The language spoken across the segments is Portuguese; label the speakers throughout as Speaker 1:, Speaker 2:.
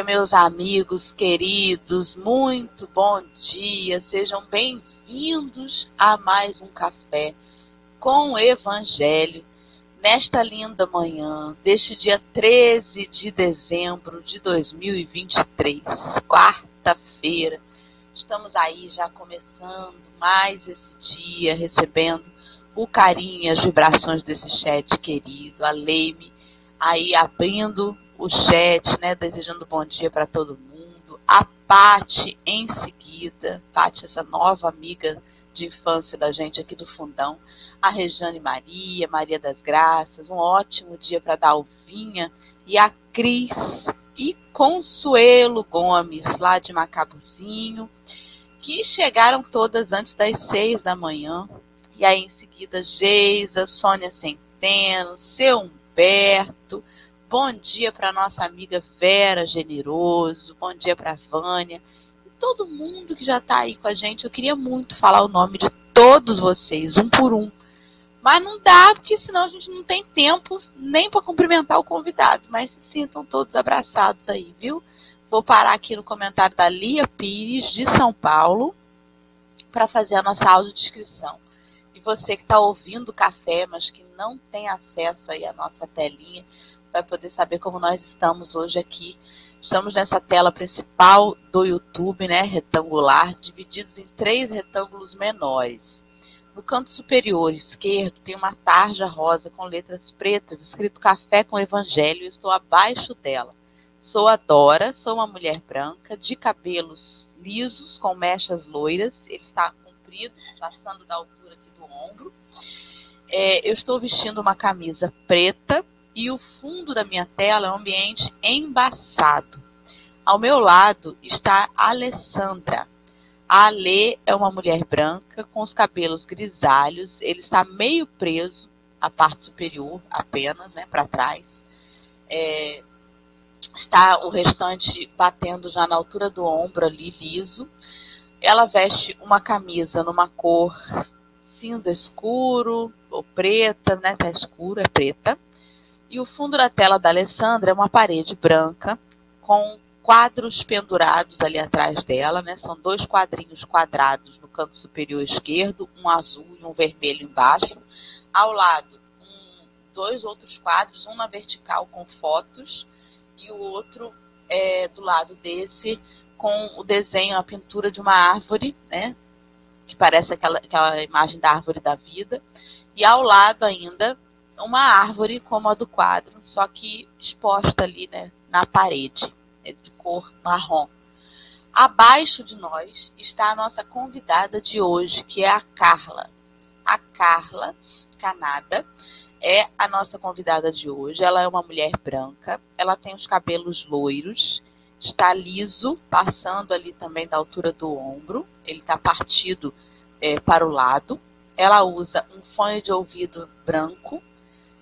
Speaker 1: dia, meus amigos queridos, muito bom dia, sejam bem-vindos a mais um café com o Evangelho nesta linda manhã deste dia 13 de dezembro de 2023, quarta-feira. Estamos aí já começando mais esse dia, recebendo o carinho as vibrações desse chat querido, a Leime aí abrindo o chat, né, desejando bom dia para todo mundo. A Pati em seguida, Pati, essa nova amiga de infância da gente aqui do Fundão, a Rejane Maria, Maria das Graças, um ótimo dia para Dalvinha e a Cris e Consuelo Gomes, lá de Macabuzinho, que chegaram todas antes das seis da manhã. E aí, em seguida, Geisa, Sônia Centeno, seu Humberto, bom dia para nossa amiga Vera Generoso, bom dia para Vânia, e todo mundo que já está aí com a gente. Eu queria muito falar o nome de todos vocês, um por um. Mas não dá, porque senão a gente não tem tempo nem para cumprimentar o convidado. Mas se sintam todos abraçados aí, viu? Vou parar aqui no comentário da Lia Pires, de São Paulo, para fazer a nossa audiodescrição. E você que está ouvindo o café, mas que não tem acesso aí à nossa telinha, vai poder saber como nós estamos hoje aqui. Estamos nessa tela principal do YouTube, né, retangular, divididos em três retângulos menores. No canto superior esquerdo tem uma tarja rosa com letras pretas, escrito Café com Evangelho, e estou abaixo dela. Sou a Dora, sou uma mulher branca, de cabelos lisos, com mechas loiras, ele está comprido, passando da altura aqui do ombro. É, eu estou vestindo uma camisa preta, e o fundo da minha tela é um ambiente embaçado. Ao meu lado está Alessandra. A Ale é uma mulher branca com os cabelos grisalhos, ele está meio preso, a parte superior apenas, né, para trás. É, está o restante batendo já na altura do ombro ali, liso. Ela veste uma camisa numa cor cinza escuro ou preta, né? Tá escuro, é preta. E o fundo da tela da Alessandra é uma parede branca com quadros pendurados ali atrás dela, né? São dois quadrinhos quadrados no canto superior esquerdo, um azul e um vermelho embaixo. Ao lado, um, dois outros quadros, um na vertical com fotos e o outro é, do lado desse com o desenho, a pintura de uma árvore, né? Que parece aquela, aquela imagem da árvore da vida. E ao lado ainda uma árvore como a do quadro, só que exposta ali né, na parede, é de cor marrom. Abaixo de nós está a nossa convidada de hoje, que é a Carla. A Carla Canada é a nossa convidada de hoje. Ela é uma mulher branca, ela tem os cabelos loiros, está liso, passando ali também da altura do ombro, ele está partido é, para o lado. Ela usa um fone de ouvido branco,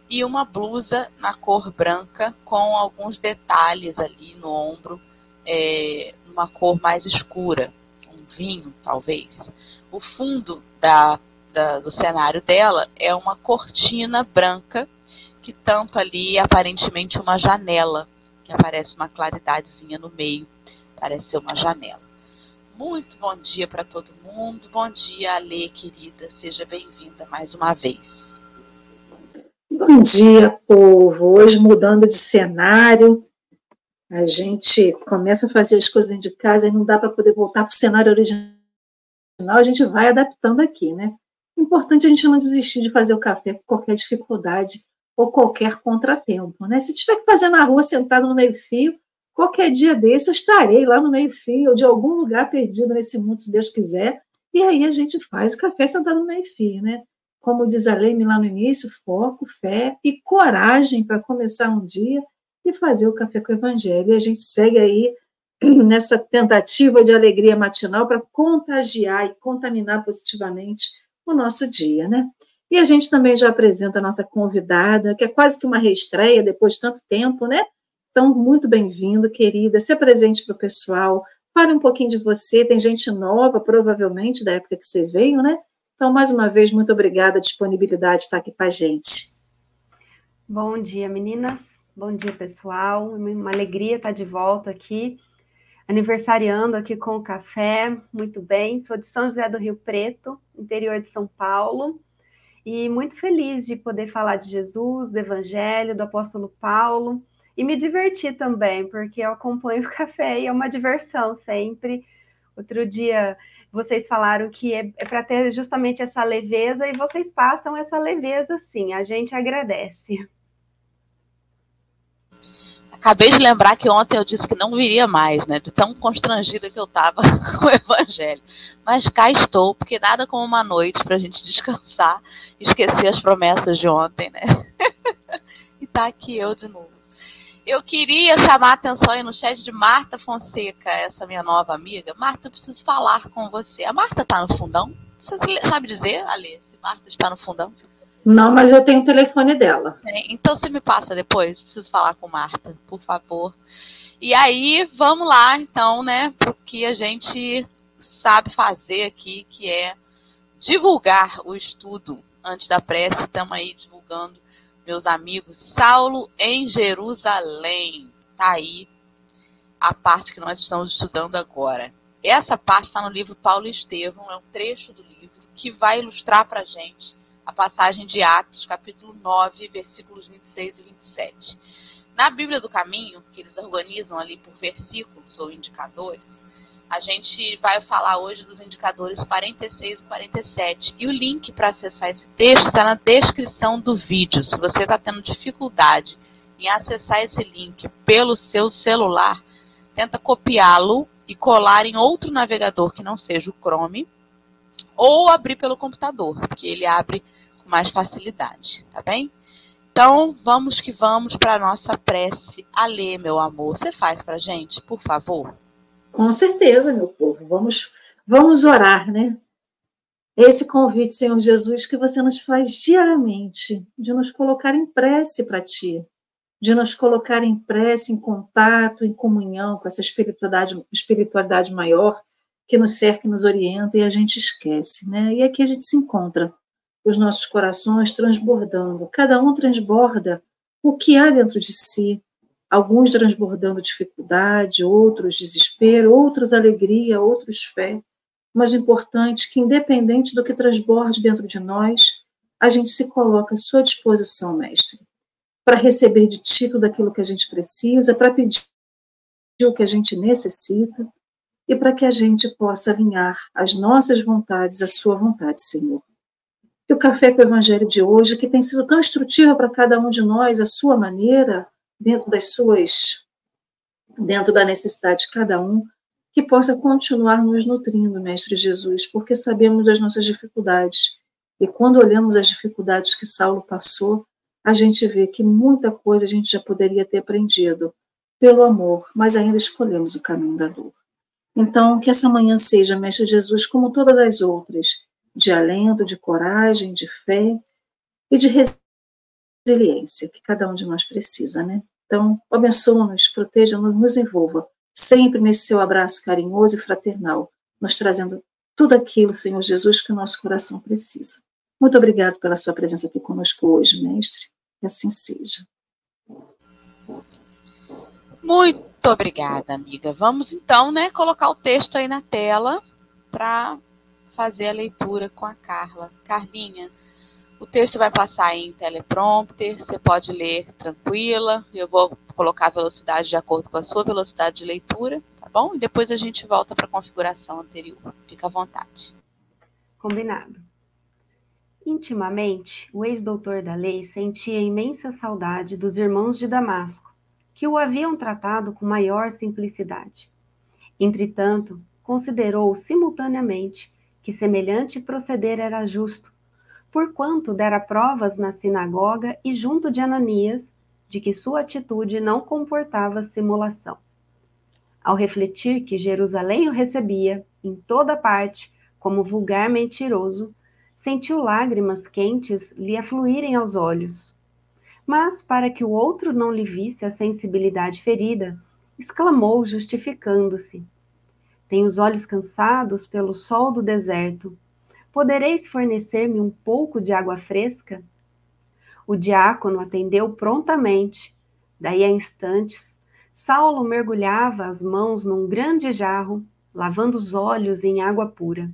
Speaker 1: e uma blusa na cor branca com alguns detalhes ali no ombro, é, uma cor mais escura, um vinho talvez. O fundo da, da, do cenário dela é uma cortina branca que tampa ali aparentemente uma janela, que aparece uma claridadezinha no meio, parece ser uma janela. Muito bom dia para todo mundo. Bom dia, Ale, querida. Seja bem-vinda mais uma vez.
Speaker 2: Bom dia, povo. Hoje mudando de cenário, a gente começa a fazer as coisas de casa e não dá para poder voltar para o cenário original, a gente vai adaptando aqui, né? Importante a gente não desistir de fazer o café com qualquer dificuldade ou qualquer contratempo, né? Se tiver que fazer na rua sentado no meio-fio, qualquer dia desse eu estarei lá no meio-fio ou de algum lugar perdido nesse mundo, se Deus quiser, e aí a gente faz o café sentado no meio-fio, né? Como diz a Leime lá no início, foco, fé e coragem para começar um dia e fazer o café com o evangelho. E a gente segue aí nessa tentativa de alegria matinal para contagiar e contaminar positivamente o nosso dia, né? E a gente também já apresenta a nossa convidada, que é quase que uma reestreia depois de tanto tempo, né? Então, muito bem-vindo, querida. Se presente para o pessoal. Fale um pouquinho de você. Tem gente nova, provavelmente, da época que você veio, né? Então, mais uma vez, muito obrigada a disponibilidade de estar aqui com a gente.
Speaker 3: Bom dia, meninas. Bom dia, pessoal. Uma alegria estar de volta aqui, aniversariando aqui com o café. Muito bem. Sou de São José do Rio Preto, interior de São Paulo, e muito feliz de poder falar de Jesus, do Evangelho, do apóstolo Paulo e me divertir também, porque eu acompanho o café e é uma diversão sempre. Outro dia vocês falaram que é, é para ter justamente essa leveza e vocês passam essa leveza sim, a gente agradece.
Speaker 1: Acabei de lembrar que ontem eu disse que não viria mais, né? De tão constrangida que eu estava com o evangelho. Mas cá estou, porque nada como uma noite para a gente descansar, esquecer as promessas de ontem, né? e tá aqui eu de novo. Eu queria chamar a atenção aí no chat de Marta Fonseca, essa minha nova amiga. Marta, eu preciso falar com você. A Marta está no fundão? Você sabe dizer, Ale, se Marta está no fundão?
Speaker 2: Não, mas eu tenho o telefone dela.
Speaker 1: Então você me passa depois, preciso falar com Marta, por favor. E aí, vamos lá, então, né, porque a gente sabe fazer aqui, que é divulgar o estudo antes da prece. Estamos aí divulgando, meus amigos, Saulo em Jerusalém. Tá aí a parte que nós estamos estudando agora. Essa parte está no livro Paulo e Estevão, é um trecho do livro que vai ilustrar para gente a passagem de Atos, capítulo 9, versículos 26 e 27. Na Bíblia do Caminho, que eles organizam ali por versículos ou indicadores, a gente vai falar hoje dos indicadores 46 e 47. E o link para acessar esse texto está na descrição do vídeo. Se você está tendo dificuldade em acessar esse link pelo seu celular, tenta copiá-lo e colar em outro navegador que não seja o Chrome, ou abrir pelo computador, porque ele abre mais facilidade, tá bem? Então, vamos que vamos para a nossa prece. Alê, meu amor, você faz para gente, por favor?
Speaker 2: Com certeza, meu povo. Vamos, vamos orar, né? Esse convite, Senhor Jesus, que você nos faz diariamente, de nos colocar em prece para Ti, de nos colocar em prece, em contato, em comunhão com essa espiritualidade, espiritualidade maior que nos cerca, e nos orienta e a gente esquece, né? E aqui a gente se encontra os nossos corações transbordando. Cada um transborda o que há dentro de si. Alguns transbordando dificuldade, outros desespero, outros alegria, outros fé. Mas o importante é que, independente do que transborde dentro de nós, a gente se coloca à sua disposição, mestre, para receber de ti tudo aquilo que a gente precisa, para pedir o que a gente necessita e para que a gente possa alinhar as nossas vontades à sua vontade, Senhor que o Café com o Evangelho de hoje, que tem sido tão instrutivo para cada um de nós, a sua maneira, dentro das suas, dentro da necessidade de cada um, que possa continuar nos nutrindo, Mestre Jesus, porque sabemos das nossas dificuldades. E quando olhamos as dificuldades que Saulo passou, a gente vê que muita coisa a gente já poderia ter aprendido pelo amor, mas ainda escolhemos o caminho da dor. Então, que essa manhã seja, Mestre Jesus, como todas as outras, de alento, de coragem, de fé e de resiliência que cada um de nós precisa, né? Então, abençoa-nos, proteja-nos, nos envolva, sempre nesse seu abraço carinhoso e fraternal, nos trazendo tudo aquilo, Senhor Jesus, que o nosso coração precisa. Muito obrigado pela sua presença aqui conosco hoje, mestre. Que assim seja.
Speaker 1: Muito obrigada, amiga. Vamos então, né, colocar o texto aí na tela para fazer a leitura com a Carla. Carlinha, o texto vai passar em teleprompter, você pode ler tranquila. Eu vou colocar a velocidade de acordo com a sua velocidade de leitura, tá bom? E depois a gente volta para a configuração anterior. Fica à vontade.
Speaker 3: Combinado. Intimamente, o ex-doutor da lei sentia imensa saudade dos irmãos de Damasco, que o haviam tratado com maior simplicidade. Entretanto, considerou simultaneamente que semelhante proceder era justo, porquanto dera provas na sinagoga e junto de Ananias de que sua atitude não comportava simulação. Ao refletir que Jerusalém o recebia, em toda parte, como vulgar mentiroso, sentiu lágrimas quentes lhe afluírem aos olhos. Mas, para que o outro não lhe visse a sensibilidade ferida, exclamou, justificando-se: tenho os olhos cansados pelo sol do deserto. Podereis fornecer-me um pouco de água fresca? O diácono atendeu prontamente, Daí a instantes, Saulo mergulhava as mãos num grande jarro, lavando os olhos em água pura.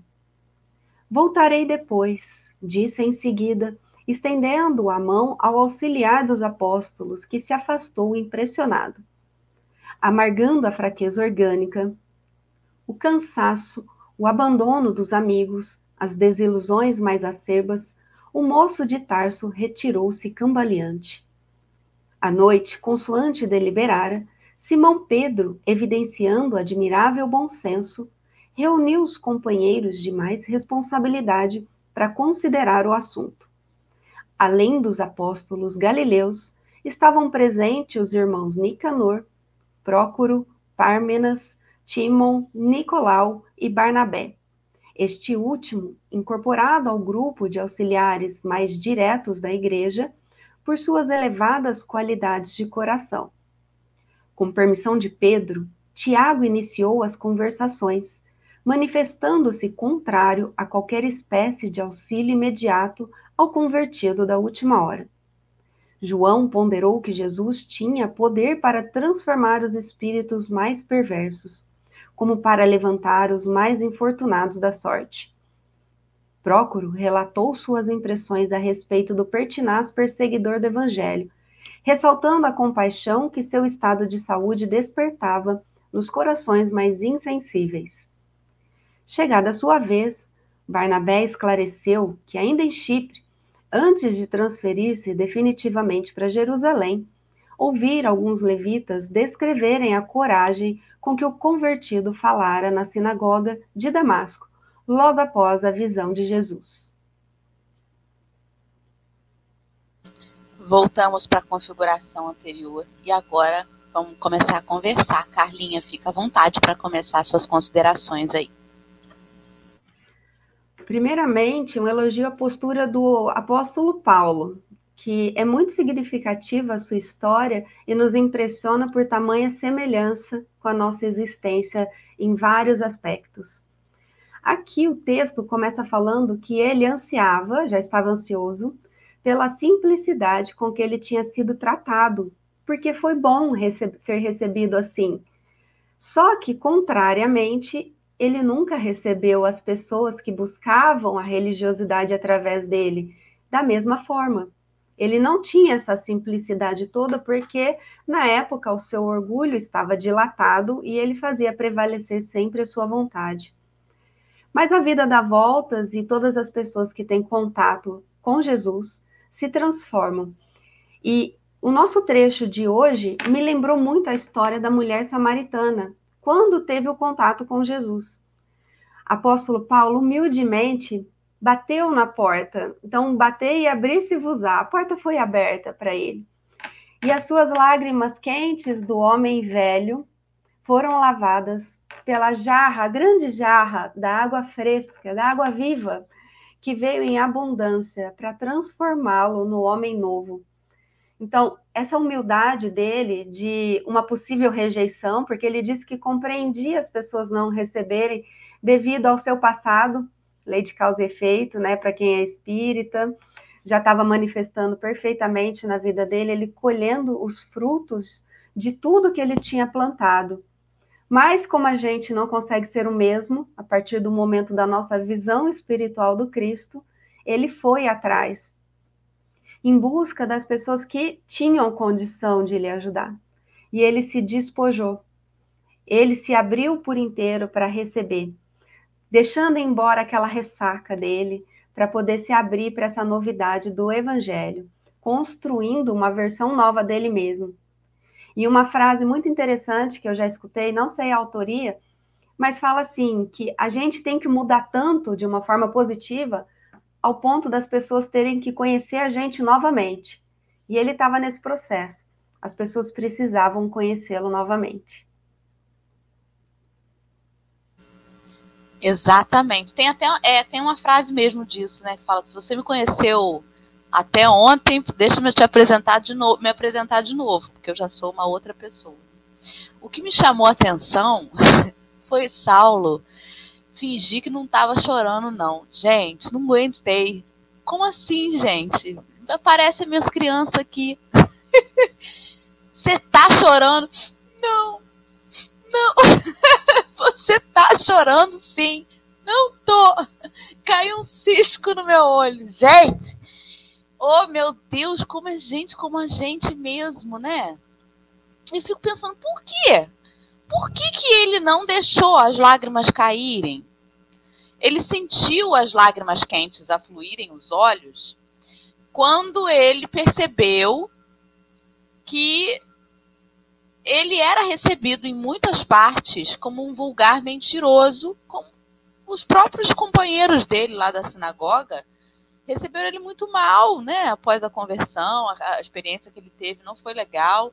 Speaker 3: Voltarei depois, disse em seguida, estendendo a mão ao auxiliar dos apóstolos, que se afastou impressionado. Amargando a fraqueza orgânica, o cansaço, o abandono dos amigos, as desilusões mais acerbas, o moço de Tarso retirou-se cambaleante. À noite, consoante deliberara, Simão Pedro, evidenciando admirável bom senso, reuniu os companheiros de mais responsabilidade para considerar o assunto. Além dos apóstolos galileus, estavam presentes os irmãos Nicanor, Prócoro, Pármenas, Timon, Nicolau e Barnabé. Este último, incorporado ao grupo de auxiliares mais diretos da igreja, por suas elevadas qualidades de coração. Com permissão de Pedro, Tiago iniciou as conversações, manifestando-se contrário a qualquer espécie de auxílio imediato ao convertido da última hora. João ponderou que Jesus tinha poder para transformar os espíritos mais perversos, como para levantar os mais infortunados da sorte. Prócoro relatou suas impressões a respeito do pertinaz perseguidor do Evangelho, ressaltando a compaixão que seu estado de saúde despertava nos corações mais insensíveis. Chegada a sua vez, Barnabé esclareceu que, ainda em Chipre, antes de transferir-se definitivamente para Jerusalém, ouvir alguns levitas descreverem a coragem com que o convertido falara na sinagoga de Damasco, logo após a visão de Jesus.
Speaker 1: Voltamos para a configuração anterior e agora vamos começar a conversar. Carlinha, fica à vontade para começar suas considerações aí.
Speaker 3: Primeiramente, um elogio à postura do apóstolo Paulo, que é muito significativa a sua história e nos impressiona por tamanha semelhança com a nossa existência em vários aspectos. Aqui o texto começa falando que ele ansiava, já estava ansioso, pela simplicidade com que ele tinha sido tratado, porque foi bom ser recebido assim. Só que, contrariamente, ele nunca recebeu as pessoas que buscavam a religiosidade através dele da mesma forma. Ele não tinha essa simplicidade toda porque, na época, o seu orgulho estava dilatado e ele fazia prevalecer sempre a sua vontade. Mas a vida dá voltas e todas as pessoas que têm contato com Jesus se transformam. E o nosso trecho de hoje me lembrou muito a história da mulher samaritana, quando teve o contato com Jesus. Apóstolo Paulo humildemente bateu na porta. Então, bater e abrir-se-vos-á. A porta foi aberta para ele. E as suas lágrimas quentes do homem velho foram lavadas pela jarra, a grande jarra da água fresca, da água viva, que veio em abundância para transformá-lo no homem novo. Então, essa humildade dele de uma possível rejeição, porque ele disse que compreendia as pessoas não receberem devido ao seu passado, lei de causa e efeito, né, para quem é espírita, já estava manifestando perfeitamente na vida dele, ele colhendo os frutos de tudo que ele tinha plantado. Mas como a gente não consegue ser o mesmo a partir do momento da nossa visão espiritual do Cristo, ele foi atrás em busca das pessoas que tinham condição de lhe ajudar. E ele se despojou. Ele se abriu por inteiro para receber deixando embora aquela ressaca dele para poder se abrir para essa novidade do evangelho, construindo uma versão nova dele mesmo. E uma frase muito interessante que eu já escutei, não sei a autoria, mas fala assim que a gente tem que mudar tanto de uma forma positiva ao ponto das pessoas terem que conhecer a gente novamente. E ele estava nesse processo. As pessoas precisavam conhecê-lo novamente.
Speaker 1: Exatamente. Tem até é, tem uma frase mesmo disso, né? Que fala: se você me conheceu até ontem, deixa-me te apresentar de novo, me apresentar de novo, porque eu já sou uma outra pessoa. O que me chamou a atenção foi Saulo fingir que não estava chorando, não. Gente, não aguentei. Como assim, gente? Aparece minhas crianças aqui. Você tá chorando. Não, não. Você tá chorando sim. Não tô. Caiu um cisco no meu olho. Gente, oh meu Deus, como é gente como a gente mesmo, né? E fico pensando, por quê? Por que, que ele não deixou as lágrimas caírem? Ele sentiu as lágrimas quentes afluírem os olhos quando ele percebeu que ele era recebido em muitas partes como um vulgar mentiroso, como os próprios companheiros dele lá da sinagoga receberam ele muito mal, né? Após a conversão, a, experiência que ele teve não foi legal.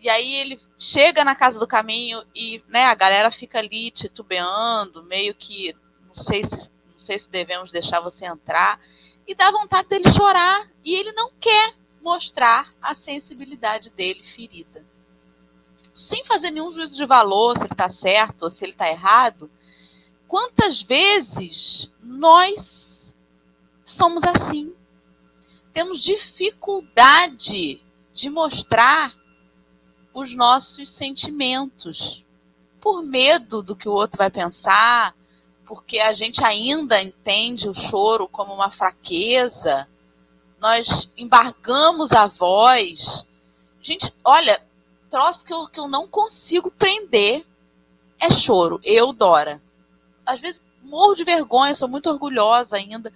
Speaker 1: E aí ele chega na casa do caminho e né, a galera fica ali titubeando, meio que não sei se não sei se devemos deixar você entrar e dá vontade dele chorar e ele não quer mostrar a sensibilidade dele ferida. Sem fazer nenhum juízo de valor, se ele está certo ou se ele está errado, quantas vezes nós somos assim? Temos dificuldade de mostrar os nossos sentimentos por medo do que o outro vai pensar, porque a gente ainda entende o choro como uma fraqueza, nós embargamos a voz. Gente, olha, troço que eu, que eu não consigo prender é choro. Eu, Dora. Às vezes morro de vergonha, sou muito orgulhosa ainda.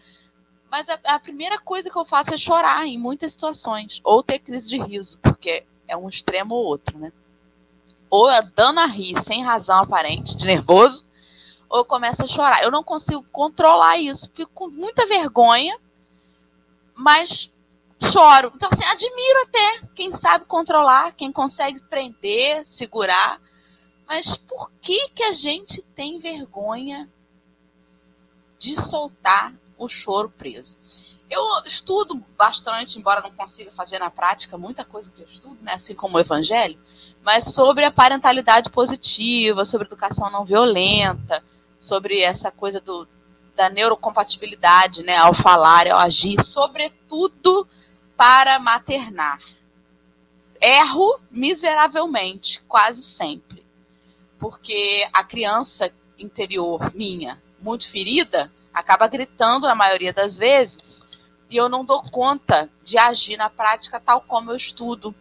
Speaker 1: Mas a, a, primeira coisa que eu faço é chorar em muitas situações. Ou ter crise de riso, porque é um extremo ou outro, né? Ou a rir sem razão aparente, de nervoso, ou eu começo a chorar. Eu não consigo controlar isso. Fico com muita vergonha, mas choro. Então, assim, admiro até quem sabe controlar, quem consegue prender, segurar. Mas por que, que a gente tem vergonha de soltar o choro preso? Eu estudo bastante, embora não consiga fazer na prática muita coisa que eu estudo, né, assim como o evangelho, mas sobre a parentalidade positiva, sobre educação não violenta, sobre essa coisa do, da neurocompatibilidade, né, ao falar, ao agir, sobretudo para maternar. Erro miseravelmente, quase sempre. Porque a criança interior minha, muito ferida, acaba gritando na maioria das vezes, e eu não dou conta de agir na prática tal como eu estudo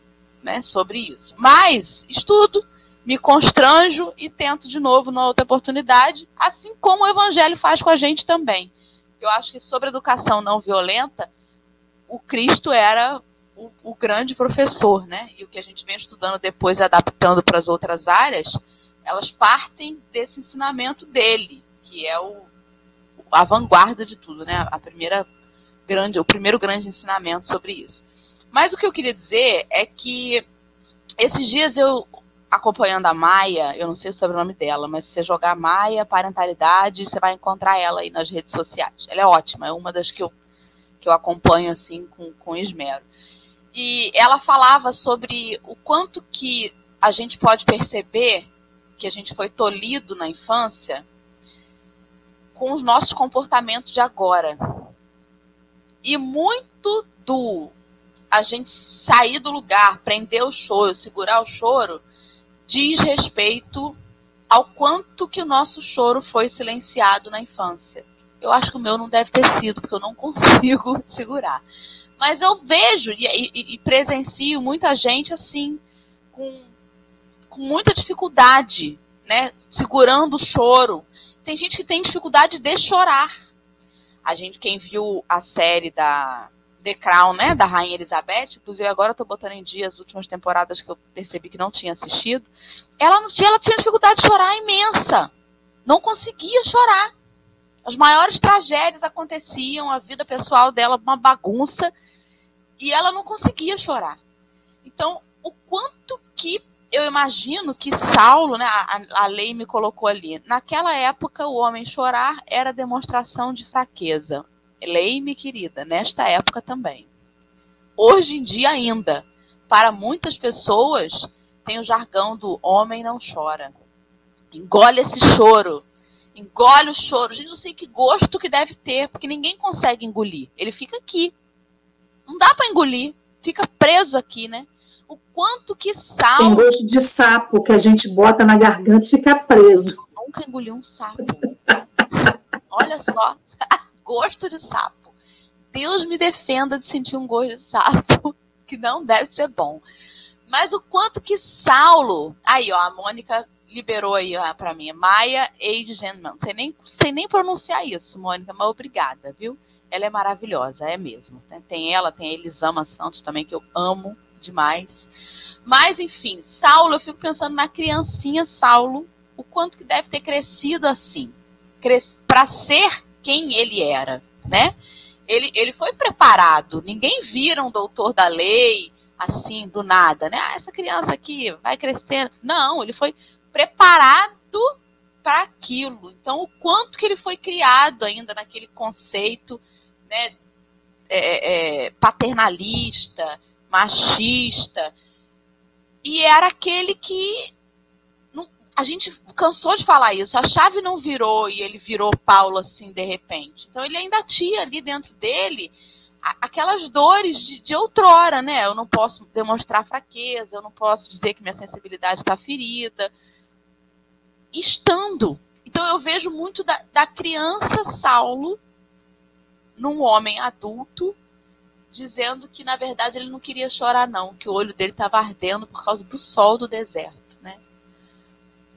Speaker 1: né, sobre isso. Mas estudo, me constranjo e tento de novo numa outra oportunidade, assim como o Evangelho faz com a gente também. Eu acho que sobre educação não violenta, o Cristo era o, o grande professor, né? E o que a gente vem estudando depois, adaptando para as outras áreas, elas partem desse ensinamento dele, que é o, a vanguarda de tudo, né? A primeira grande, o primeiro grande ensinamento sobre isso. Mas o que eu queria dizer é que esses dias eu acompanhando a Maia, eu não sei o sobrenome dela, mas se você jogar Maia, parentalidade, você vai encontrar ela aí nas redes sociais. Ela é ótima, é uma das que eu, que eu acompanho assim com, com esmero. E ela falava sobre o quanto que a gente pode perceber que a gente foi tolhido na infância com os nossos comportamentos de agora. E muito do a gente sair do lugar, prender o choro, segurar o choro, diz respeito ao quanto que o nosso choro foi silenciado na infância. Eu acho que o meu não deve ter sido, porque eu não consigo segurar. Mas eu vejo e, e, e presencio muita gente assim, com, com muita dificuldade, né? Segurando o choro. Tem gente que tem dificuldade de chorar. A gente, quem viu a série da The Crown, né, da Rainha Elizabeth, inclusive agora eu tô botando em dia as últimas temporadas que eu percebi que não tinha assistido, ela não tinha, ela tinha dificuldade de chorar imensa. Não conseguia chorar. As maiores tragédias aconteciam, a vida pessoal dela uma bagunça, e ela não conseguia chorar. Então, o quanto que eu imagino que Saulo, né, a, a lei me colocou ali, naquela época o homem chorar era demonstração de fraqueza. Leime, querida, nesta época também. Hoje em dia ainda, para muitas pessoas, tem o jargão do homem não chora. Engole esse choro. Engole o choro. Gente, não sei que gosto que deve ter, porque ninguém consegue engolir. Ele fica aqui. Não dá para engolir. Fica preso aqui, né? o quanto que Saulo.
Speaker 2: Tem gosto de sapo que a gente bota na garganta e fica preso.
Speaker 1: Nunca engoliu um sapo. Olha só, gosto de sapo. Deus me defenda de sentir um gosto de sapo, que não deve ser bom. Mas o quanto que Saulo. Aí, ó, a Mônica liberou aí para mim. Eidgen, não sei nem, sei nem pronunciar isso, Mônica, mas obrigada, viu? Ela é maravilhosa, é mesmo. Né? Tem ela, tem a Elisama Santos também, que eu amo demais. Mas, enfim, Saulo, eu fico pensando na criancinha Saulo, o quanto que deve ter crescido assim, para ser quem ele era, né? Ele, ele foi preparado, ninguém vira um doutor da lei assim, do nada, né? Ah, essa criança aqui vai crescendo. Não, ele foi preparado para aquilo. Então, o quanto que ele foi criado ainda naquele conceito né, é, é, paternalista, machista, e era aquele que não, a gente cansou de falar isso. A chave não virou e ele virou Paulo assim de repente. Então ele ainda tinha ali dentro dele aquelas dores de, de outrora, né? Eu não posso demonstrar fraqueza, eu não posso dizer que minha sensibilidade está ferida. Estando. Então eu vejo muito da, da criança Saulo num homem adulto dizendo que na verdade ele não queria chorar não, que o olho dele estava ardendo por causa do sol do deserto, né?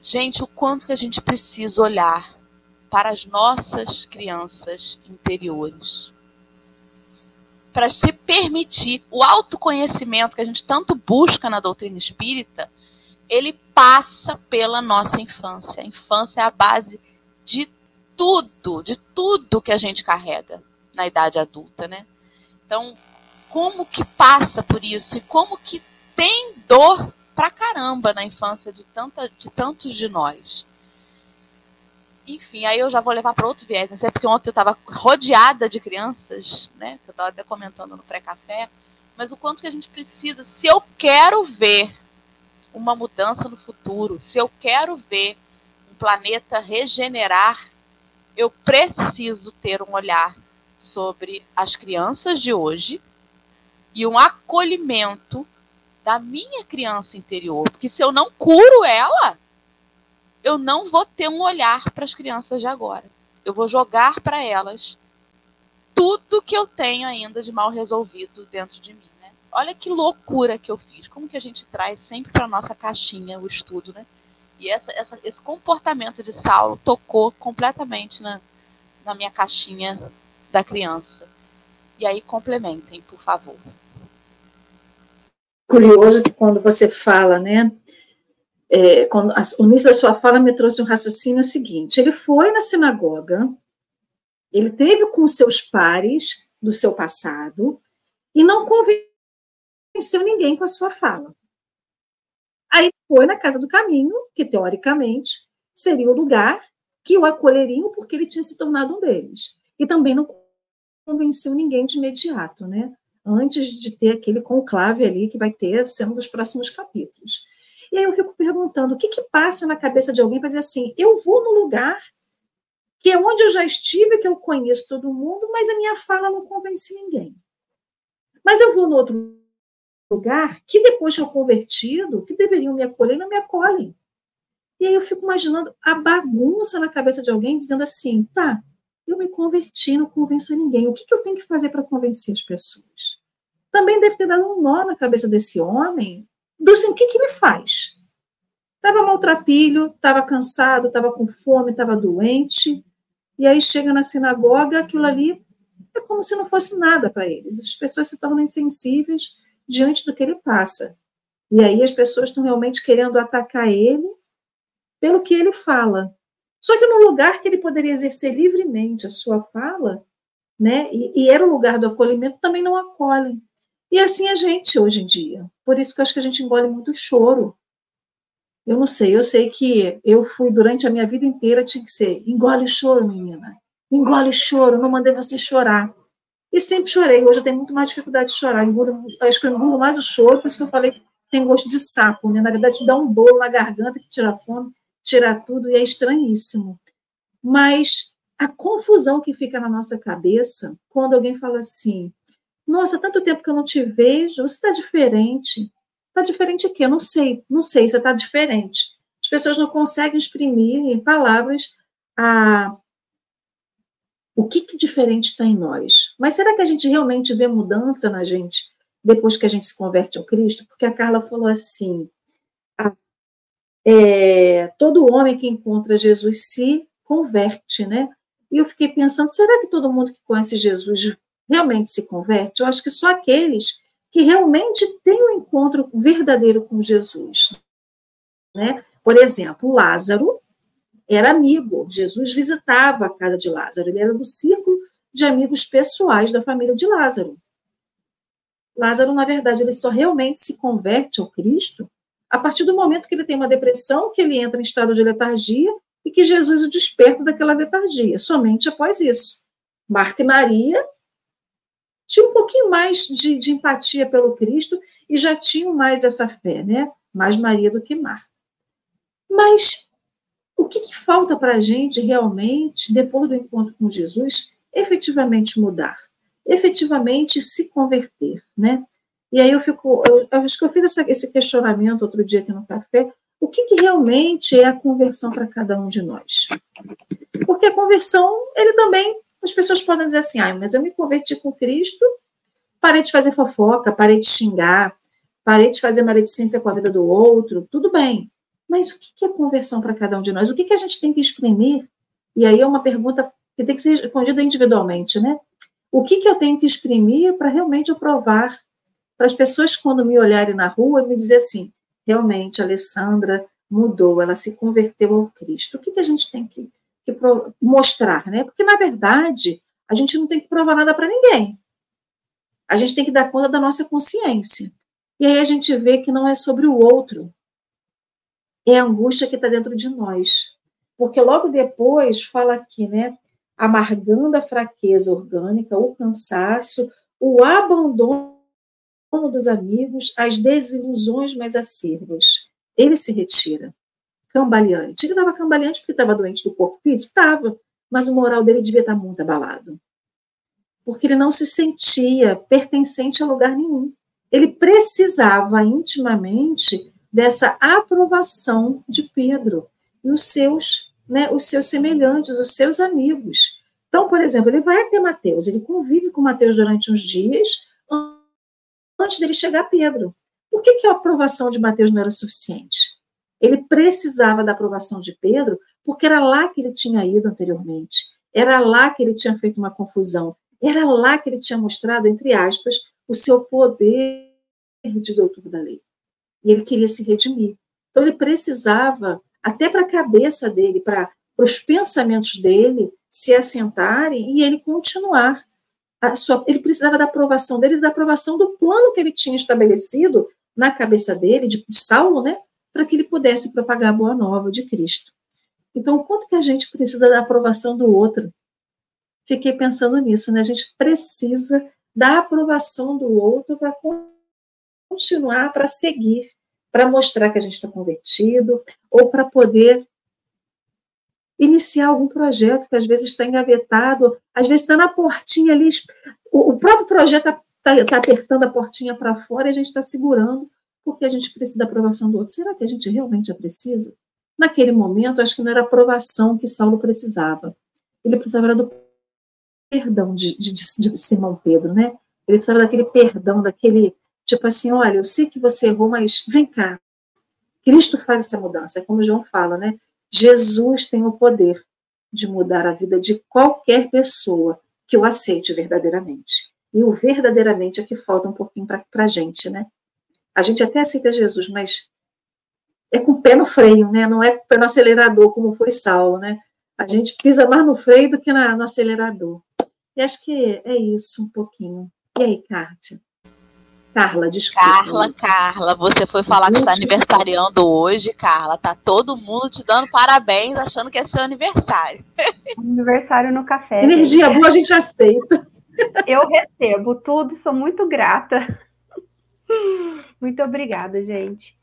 Speaker 1: Gente, o quanto que a gente precisa olhar para as nossas crianças interiores. Para se permitir o autoconhecimento que a gente tanto busca na doutrina espírita, ele passa pela nossa infância. A infância é a base de tudo, de tudo que a gente carrega na idade adulta, né? Então, como que passa por isso e como que tem dor pra caramba na infância de, tanta, de tantos de nós. Enfim, aí eu já vou levar para outro viés, sei porque ontem eu estava rodeada de crianças, né? Eu estava até comentando no pré-café, mas o quanto que a gente precisa, se eu quero ver uma mudança no futuro, se eu quero ver um planeta regenerar, eu preciso ter um olhar sobre as crianças de hoje e um acolhimento da minha criança interior. Porque se eu não curo ela, eu não vou ter um olhar para as crianças de agora. Eu vou jogar para elas tudo que eu tenho ainda de mal resolvido dentro de mim. Olha que loucura que eu fiz. Como que a gente traz sempre para nossa caixinha o estudo, né? E essa, essa, esse comportamento de Saulo tocou completamente na, na minha caixinha da criança. E aí complementem, por favor.
Speaker 2: Curioso que quando você fala, né? É, quando, o início da sua fala me trouxe um raciocínio seguinte: ele foi na sinagoga, ele teve com seus pares do seu passado e não convenceu ninguém com a sua fala. Aí foi na casa do caminho, que teoricamente seria o lugar que o acolheriam porque ele tinha se tornado um deles. E também não convenceu ninguém de imediato, né? Antes de ter aquele conclave ali que vai ter sendo dos próximos capítulos. E aí eu fico perguntando, o que, que passa na cabeça de alguém para dizer assim, eu vou no lugar que é onde eu já estive, que eu conheço todo mundo, mas a minha fala não convence ninguém. Mas eu vou no outro lugar que depois de eu convertido, que deveriam me acolher, não me acolhem. E aí eu fico imaginando a bagunça na cabeça de alguém dizendo assim, tá, eu me converti, não convenço ninguém. O que, que eu tenho que fazer para convencer as pessoas? Também deve ter dado um nó na cabeça desse homem, do assim, o que, que ele faz? Estava maltrapilho, estava cansado, estava com fome, estava doente, e aí chega na sinagoga, aquilo ali é como se não fosse nada para eles. As pessoas se tornam insensíveis diante do que ele passa. E aí as pessoas estão realmente querendo atacar ele pelo que ele fala. Só que no lugar que ele poderia exercer livremente a sua fala, né, e, e era o lugar do acolhimento, também não acolhem. E assim a gente hoje em dia. Por isso que eu acho que a gente engole muito choro. Eu não sei, eu sei que eu fui durante a minha vida inteira, tinha que ser engole choro, menina. Engole choro, não mandei você chorar. E sempre chorei. Hoje eu tenho muito mais dificuldade de chorar. Engulo, acho que eu engulo mais o choro, por isso que eu falei que tem gosto de sapo, né? Na verdade, dá um bolo na garganta que tira a fome tirar tudo e é estranhíssimo. Mas a confusão que fica na nossa cabeça quando alguém fala assim: Nossa, tanto tempo que eu não te vejo, você está diferente. Está diferente aqui? Eu não sei, não sei se está diferente. As pessoas não conseguem exprimir em palavras a, o que, que diferente está em nós. Mas será que a gente realmente vê mudança na gente depois que a gente se converte ao Cristo? Porque a Carla falou assim: ah, é, todo homem que encontra Jesus se converte, né? E eu fiquei pensando, será que todo mundo que conhece Jesus realmente se converte? Eu acho que só aqueles que realmente têm um encontro verdadeiro com Jesus. Né? Por exemplo, Lázaro era amigo, Jesus visitava a casa de Lázaro, ele era do círculo de amigos pessoais da família de Lázaro. Lázaro, na verdade, ele só realmente se converte ao Cristo a partir do momento que ele tem uma depressão, que ele entra em estado de letargia e que Jesus o desperta daquela letargia, somente após isso. Marta e Maria tinham um pouquinho mais de, de empatia pelo Cristo e já tinham mais essa fé, né? Mais Maria do que Marta. Mas o que, que falta para a gente realmente, depois do encontro com Jesus, efetivamente mudar? Efetivamente se converter, né? E aí eu fico, eu, eu acho que eu fiz essa, esse questionamento outro dia aqui no café, o que, que realmente é a conversão para cada um de nós? Porque a conversão, ele também, as pessoas podem dizer assim, ah, mas eu me converti com Cristo, parei de fazer fofoca, parei de xingar, parei de fazer maledicência com a vida do outro, tudo bem. Mas o que é conversão para cada um de nós? O que, que a gente tem que exprimir? E aí é uma pergunta que tem que ser respondida individualmente, né? O que, que eu tenho que exprimir para realmente eu provar para as pessoas, quando me olharem na rua, me dizer assim: realmente a Alessandra mudou, ela se converteu ao Cristo. O que, que a gente tem que, que mostrar, né? Porque, na verdade, a gente não tem que provar nada para ninguém. A gente tem que dar conta da nossa consciência. E aí a gente vê que não é sobre o outro, é a angústia que está dentro de nós. Porque logo depois fala aqui, né? Amargando a fraqueza orgânica, o cansaço, o abandono dos amigos, as desilusões mais acerbas. Ele se retira, cambaleante. Ele estava cambaleante porque estava doente do corpo físico? Estava, mas o moral dele devia estar muito abalado. Porque ele não se sentia pertencente a lugar nenhum. Ele precisava intimamente dessa aprovação de Pedro e os seus, né, os seus semelhantes, os seus amigos. Então, por exemplo, ele vai até Mateus, ele convive com Mateus durante uns dias, antes dele chegar a Pedro. Por que, que a aprovação de Mateus não era suficiente? Ele precisava da aprovação de Pedro, porque era lá que ele tinha ido anteriormente. Era lá que ele tinha feito uma confusão. Era lá que ele tinha mostrado, entre aspas, o seu poder de doutor da lei. E ele queria se redimir. Então ele precisava, até para a cabeça dele, para os pensamentos dele se assentarem e ele continuar sua, ele precisava da aprovação deles, da aprovação do plano que ele tinha estabelecido na cabeça dele, de, de Saulo, né, para que ele pudesse propagar a boa nova de Cristo. Então, o quanto que a gente precisa da aprovação do outro? Fiquei pensando nisso, né? A gente precisa da aprovação do outro para continuar, para seguir, para mostrar que a gente está convertido, ou para poder iniciar algum projeto que às vezes está engavetado, às vezes está na portinha ali, o, próprio projeto está tá, tá apertando a portinha para fora e a gente está segurando, porque a gente precisa da aprovação do outro. Será que a gente realmente a precisa? Naquele momento, acho que não era a aprovação que Saulo precisava. Ele precisava do perdão de, de, de Simão Pedro, né? Ele precisava daquele perdão, daquele, tipo assim, olha, eu sei que você errou, mas vem cá. Cristo faz essa mudança, é como João fala, né? Jesus tem o poder de mudar a vida de qualquer pessoa que o aceite verdadeiramente. E o verdadeiramente é que falta um pouquinho para a gente, né? A gente até aceita Jesus, mas é com o pé no freio, né? Não é com o pé no acelerador, como foi Saulo, né? A gente pisa mais no freio do que na, no acelerador. E acho que é isso um pouquinho. E aí, Kátia? Carla, desculpa.
Speaker 1: Carla, Carla, você foi falar que está aniversariando hoje, Carla. Tá todo mundo te dando parabéns, achando que é seu aniversário.
Speaker 3: Aniversário no café.
Speaker 2: Energia gente. boa a gente aceita.
Speaker 3: Eu recebo tudo, sou muito grata. Muito obrigada, gente.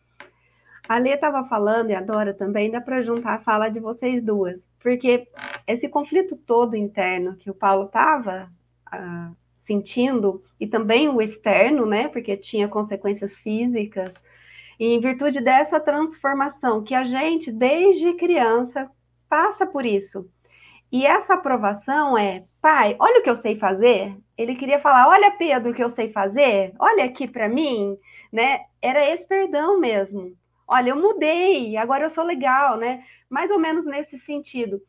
Speaker 3: A Lê estava falando, e a Dora também, dá para juntar a fala de vocês duas, porque esse conflito todo interno que o Paulo estava uh, sentindo, e também o externo, né, porque tinha consequências físicas, E em virtude dessa transformação que a gente, desde criança, passa por isso. E essa aprovação é, pai, olha o que eu sei fazer. Ele queria falar, olha Pedro, o que eu sei fazer. Olha aqui para mim, né? Era esse perdão mesmo. Olha, eu mudei, agora eu sou legal, né? Mais ou menos nesse sentido.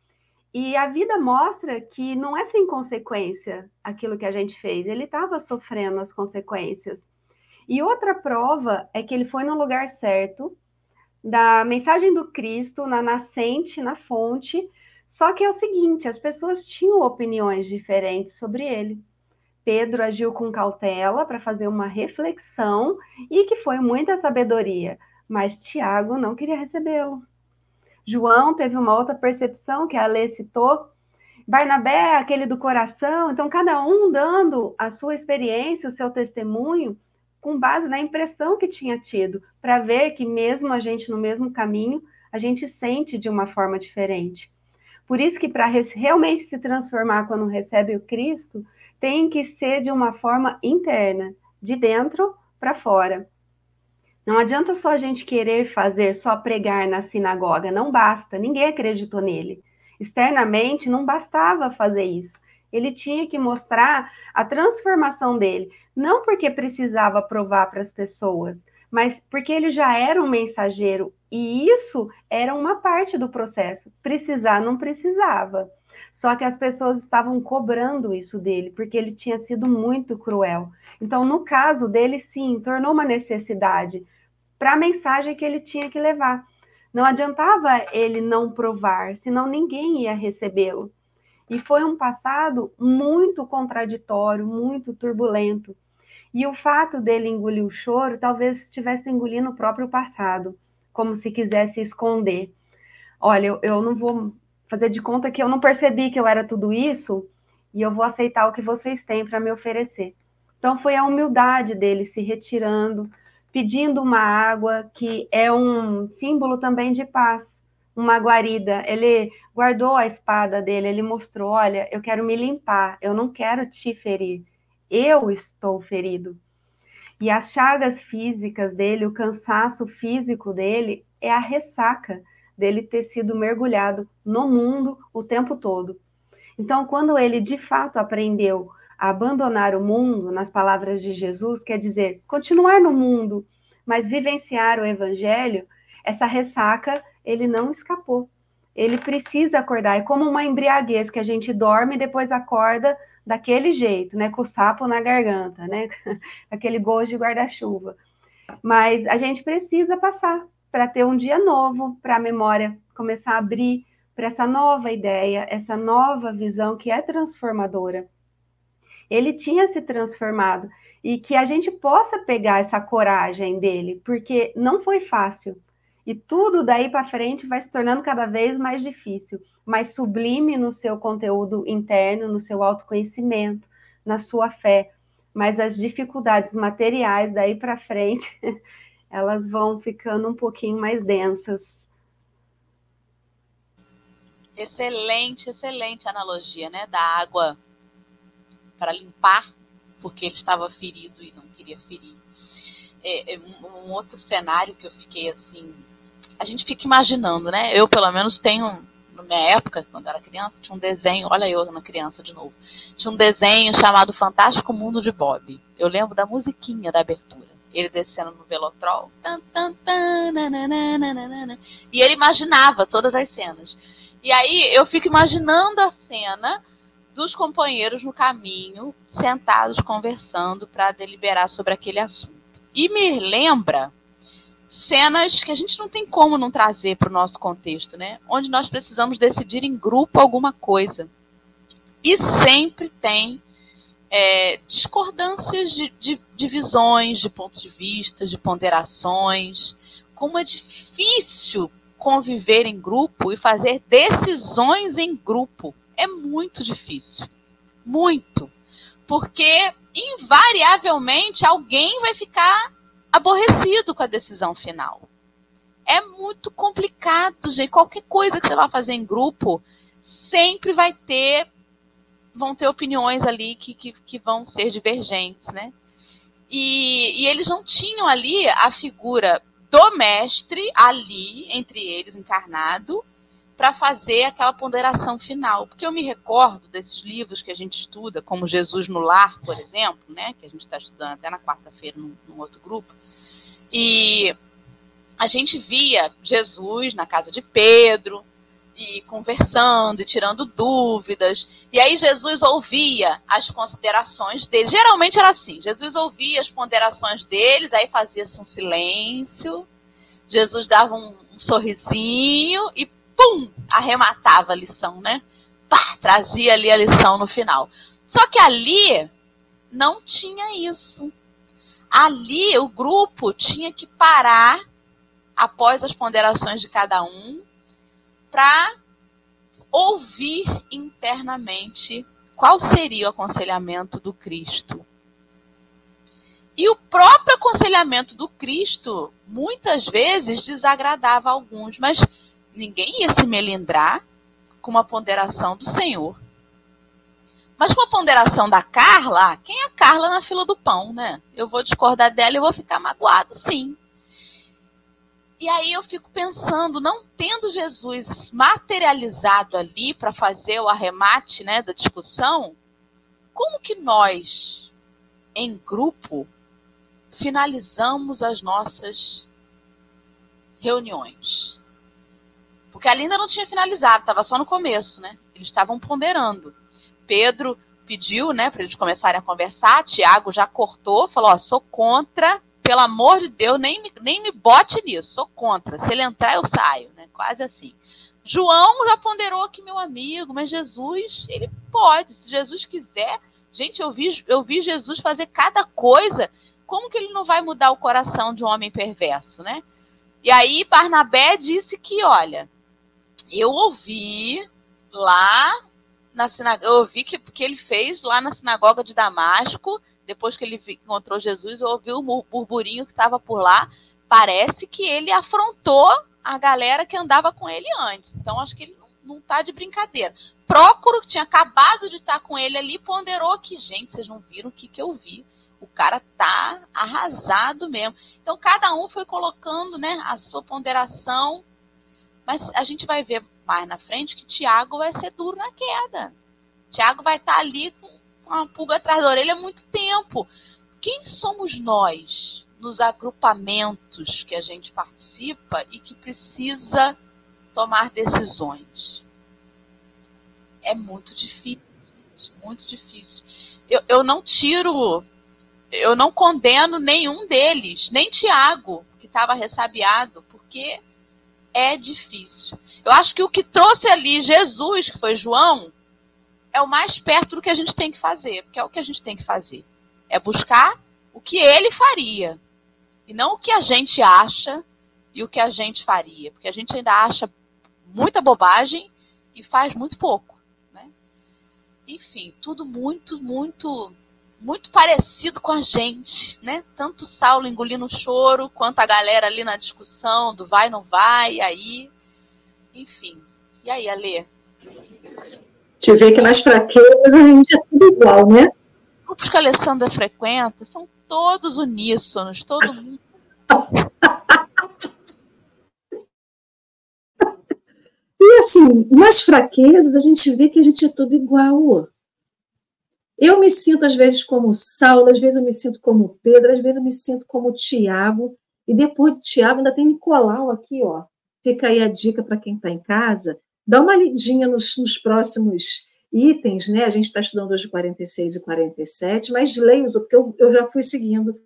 Speaker 3: E a vida mostra que não é sem consequência aquilo que a gente fez. Ele estava sofrendo as consequências. E outra prova é que ele foi no lugar certo, da mensagem do Cristo, na nascente, na fonte. Só que é o seguinte: as pessoas tinham opiniões diferentes sobre ele. Pedro agiu com cautela para fazer uma reflexão e que foi muita sabedoria, mas Tiago não queria recebê-lo. João teve uma outra percepção que a Lê citou. Barnabé, aquele do coração. Então, cada um dando a sua experiência, o seu testemunho, com base na impressão que tinha tido, para ver que mesmo a gente no mesmo caminho, a gente sente de uma forma diferente. Por isso que para realmente se transformar quando recebe o Cristo, tem que ser de uma forma interna, de dentro para fora. Não adianta só a gente querer fazer, só pregar na sinagoga, não basta, ninguém acreditou nele. Externamente não bastava fazer isso. Ele tinha que mostrar a transformação dele, não porque precisava provar para as pessoas, mas porque ele já era um mensageiro e isso era uma parte do processo. Precisar não precisava. Só que as pessoas estavam cobrando isso dele, porque ele tinha sido muito cruel. Então, no caso dele, sim, tornou uma necessidade para a mensagem que ele tinha que levar. Não adiantava ele não provar, senão ninguém ia recebê-lo. E foi um passado muito contraditório, muito turbulento. E o fato dele engolir o choro talvez estivesse engolindo o próprio passado, como se quisesse esconder. Olha, eu, eu não vou fazer de conta que eu não percebi que eu era tudo isso e eu vou aceitar o que vocês têm para me oferecer. Então foi a humildade dele se retirando, pedindo uma água que é um símbolo também de paz, uma guarida. Ele guardou a espada dele, ele mostrou: olha, eu quero me limpar, eu não quero te ferir, eu estou ferido. E as chagas físicas dele, o cansaço físico dele, é a ressaca dele ter sido mergulhado no mundo o tempo todo. Então, quando ele de fato aprendeu abandonar o mundo, nas palavras de Jesus, quer dizer, continuar no mundo, mas vivenciar o evangelho, essa ressaca, ele não escapou. Ele precisa acordar. É como uma embriaguez que a gente dorme e depois acorda daquele jeito, né? Com o sapo na garganta, né? Aquele gosto de guarda-chuva. Mas a gente precisa passar para ter um dia novo, para a memória começar a abrir para essa nova ideia, essa nova visão que é transformadora. Ele tinha se transformado e que a gente possa pegar essa coragem dele, porque não foi fácil. E tudo daí para frente vai se tornando cada vez mais difícil, mais sublime no seu conteúdo interno, no seu autoconhecimento, na sua fé. Mas as dificuldades materiais daí para frente elas vão ficando um pouquinho mais densas.
Speaker 1: Excelente, excelente analogia, né? Da água para limpar, porque ele estava ferido e não queria ferir. É, é um, um, outro cenário que eu fiquei assim. A gente fica imaginando, né? Eu, pelo menos, tenho. Na minha época, quando era criança, tinha um desenho. Olha eu na criança de novo. Tinha um desenho chamado Fantástico Mundo de Bob. Eu lembro da musiquinha da abertura ele descendo no velotrol. Tan, tan, tan, nananana, e ele imaginava todas as cenas. E aí eu fico imaginando a cena dos companheiros no caminho, sentados conversando para deliberar sobre aquele assunto. E me lembra cenas que a gente não tem como não trazer para o nosso contexto, né? Onde nós precisamos decidir em grupo alguma coisa. E sempre tem é, discordâncias de, de, de visões, de pontos de vista, de ponderações. Como é difícil conviver em grupo e fazer decisões em grupo. É muito difícil. Muito. Porque, invariavelmente, alguém vai ficar aborrecido com a decisão final. É muito complicado, gente. Qualquer coisa que você vai fazer em grupo sempre vai ter vão ter opiniões ali que, que, que vão ser divergentes, né? E, e, eles não tinham ali a figura do mestre ali, entre eles, encarnado, para fazer aquela ponderação final. Porque eu me recordo desses livros que a gente estuda, como Jesus no Lar, por exemplo, né, que a gente está estudando até na quarta-feira num, num outro grupo, e a gente via Jesus na casa de Pedro, e conversando e tirando dúvidas. E aí Jesus ouvia as considerações deles. Geralmente era assim: Jesus ouvia as ponderações deles, aí fazia-se um silêncio. Jesus dava um, um, sorrisinho e pum, arrematava a lição, né? Pá, trazia ali a lição no final. Só que ali não tinha isso. Ali o grupo tinha que parar após as ponderações de cada um para ouvir internamente qual seria o aconselhamento do Cristo. E o próprio aconselhamento do Cristo muitas vezes desagradava alguns, mas ninguém ia se melindrar com uma ponderação do Senhor. Mas com a ponderação da Carla, quem é a Carla na fila do pão, né? Eu vou discordar dela e vou ficar magoado, sim. E aí eu fico pensando, não tendo Jesus materializado ali para fazer o arremate né, da discussão, como que nós, em grupo, finalizamos as nossas reuniões? Porque ainda não tinha finalizado, estava só no começo, né? Eles estavam ponderando. Pedro pediu, né, para eles começarem a conversar. Tiago já cortou, falou: ó, sou contra pelo amor de Deus, nem, nem me bote nisso, sou contra. Se ele entrar, eu saio, né? Quase assim. João já ponderou aqui, meu amigo, mas Jesus, ele pode, se Jesus quiser. Gente, eu vi, eu vi Jesus fazer cada coisa. Como que ele não vai mudar o coração de um homem perverso, né? E aí Barnabé disse que, olha, eu ouvi lá na sinagoga, eu ouvi que, que ele fez lá na sinagoga de Damasco depois que ele encontrou Jesus, ouviu o burburinho que estava por lá. Parece que ele afrontou a galera que andava com ele antes. Então, acho que ele não está de brincadeira. Prócoro, que tinha acabado de estar tá com ele ali, ponderou que, gente, vocês não viram o que, que eu vi. O cara tá arrasado mesmo. Então, cada um foi colocando né, a sua ponderação. Mas a gente vai ver mais na frente que Tiago vai ser duro na queda. Tiago vai estar tá ali com uma pulga atrás da orelha há muito tempo. Quem somos nós nos agrupamentos que a gente participa e que precisa tomar decisões? É muito difícil, muito difícil. Eu, eu não tiro, eu não condeno nenhum deles, nem Tiago, que estava ressabiado, porque é difícil. Eu acho que o que trouxe ali Jesus, que foi João, é o mais perto do que a gente tem que fazer, porque é o que a gente tem que fazer. É buscar o que ele faria, e não o que a gente acha e o que a gente faria, porque a gente ainda acha muita bobagem e faz muito pouco. Né? Enfim, tudo muito, muito, muito parecido com a gente, né? Tanto Saulo engolindo choro, quanto a galera ali na discussão do vai, não vai, aí. Enfim. E aí, Alê?
Speaker 2: Te vê que nas fraquezas a gente é tudo igual, né?
Speaker 1: Os grupos que a Alessandra frequenta são todos uníssonos, todo mundo.
Speaker 2: e assim, nas fraquezas a gente vê que a gente é tudo igual. Eu me sinto às vezes como Saulo, às vezes eu me sinto como Pedro, às vezes eu me sinto como Tiago, e depois de Tiago ainda tem Nicolau aqui, ó. Fica aí a dica para quem está em casa Dá uma lidinha nos, nos próximos itens, né? A gente está estudando hoje 46 e 47, mas leio, porque eu, eu já fui seguindo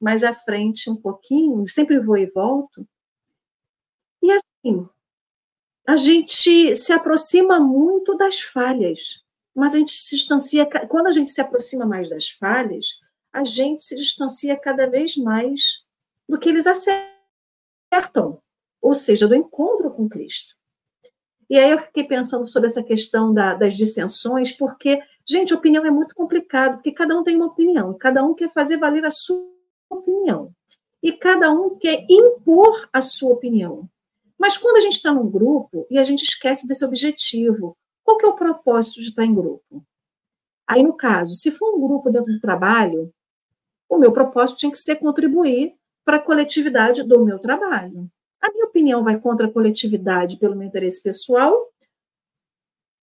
Speaker 2: mais à frente um pouquinho, sempre vou e volto. E assim, a gente se aproxima muito das falhas, mas a gente se distancia. Quando a gente se aproxima mais das falhas, a gente se distancia cada vez mais do que eles acertam, ou seja, do encontro com Cristo. E aí eu fiquei pensando sobre essa questão da, das dissensões, porque, gente, opinião é muito complicado, porque cada um tem uma opinião, cada um quer fazer valer a sua opinião. E cada um quer impor a sua opinião. Mas quando a gente está num grupo e a gente esquece desse objetivo, qual que é o propósito de estar em grupo? Aí, no caso, se for um grupo dentro do trabalho, o meu propósito tinha que ser contribuir para a coletividade do meu trabalho. A minha opinião vai contra a coletividade pelo meu interesse pessoal.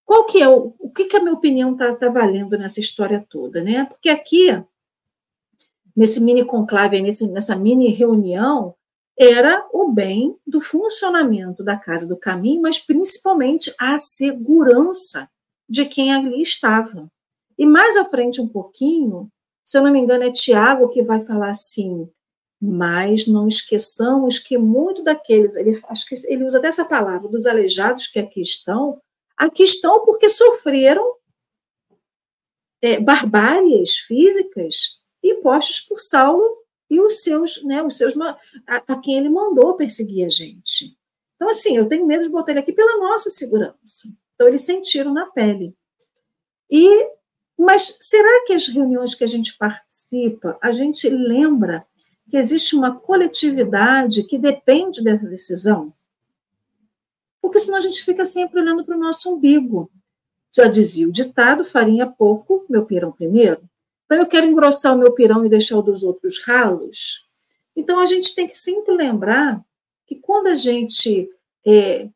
Speaker 2: Qual que é o, o que, que a minha opinião está tá valendo nessa história toda, né? Porque aqui, nesse mini conclave, nesse, nessa mini reunião, era o bem do funcionamento da Casa do Caminho, mas principalmente a segurança de quem ali estava. E mais à frente um pouquinho, se eu não me engano, é Tiago que vai falar assim: mas não esqueçamos que muito daqueles, ele, acho que ele usa até essa palavra, dos aleijados que aqui estão, aqui estão porque sofreram é, físicas impostas por Saulo e os seus, né, os seus a, a, quem ele mandou perseguir a gente. Então, assim, eu tenho medo de botar ele aqui pela nossa segurança. Então, eles sentiram na pele. E, mas será que as reuniões que a gente participa, a gente lembra que existe uma coletividade que depende dessa decisão? Porque senão a gente fica sempre olhando para o nosso umbigo. Já dizia o ditado: farinha pouco, meu pirão primeiro. Então, eu quero engrossar o meu pirão e deixar o dos outros ralos. Então, a gente tem que sempre lembrar que quando a gente é,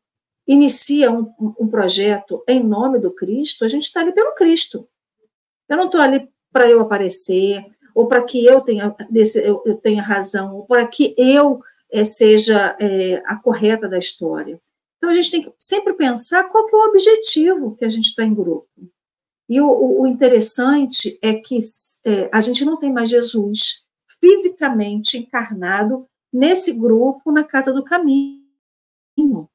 Speaker 2: inicia um, um, projeto em nome do Cristo, a gente está ali pelo Cristo. Eu não estou ali para eu aparecer, ou para que eu tenha, eu, eu tenha razão, ou para que eu é, seja é, a correta da história. Então, a gente tem que sempre pensar qual que é o objetivo que a gente está em grupo. E o, o interessante é que é, a gente não tem mais Jesus fisicamente encarnado nesse grupo na Casa do Caminho.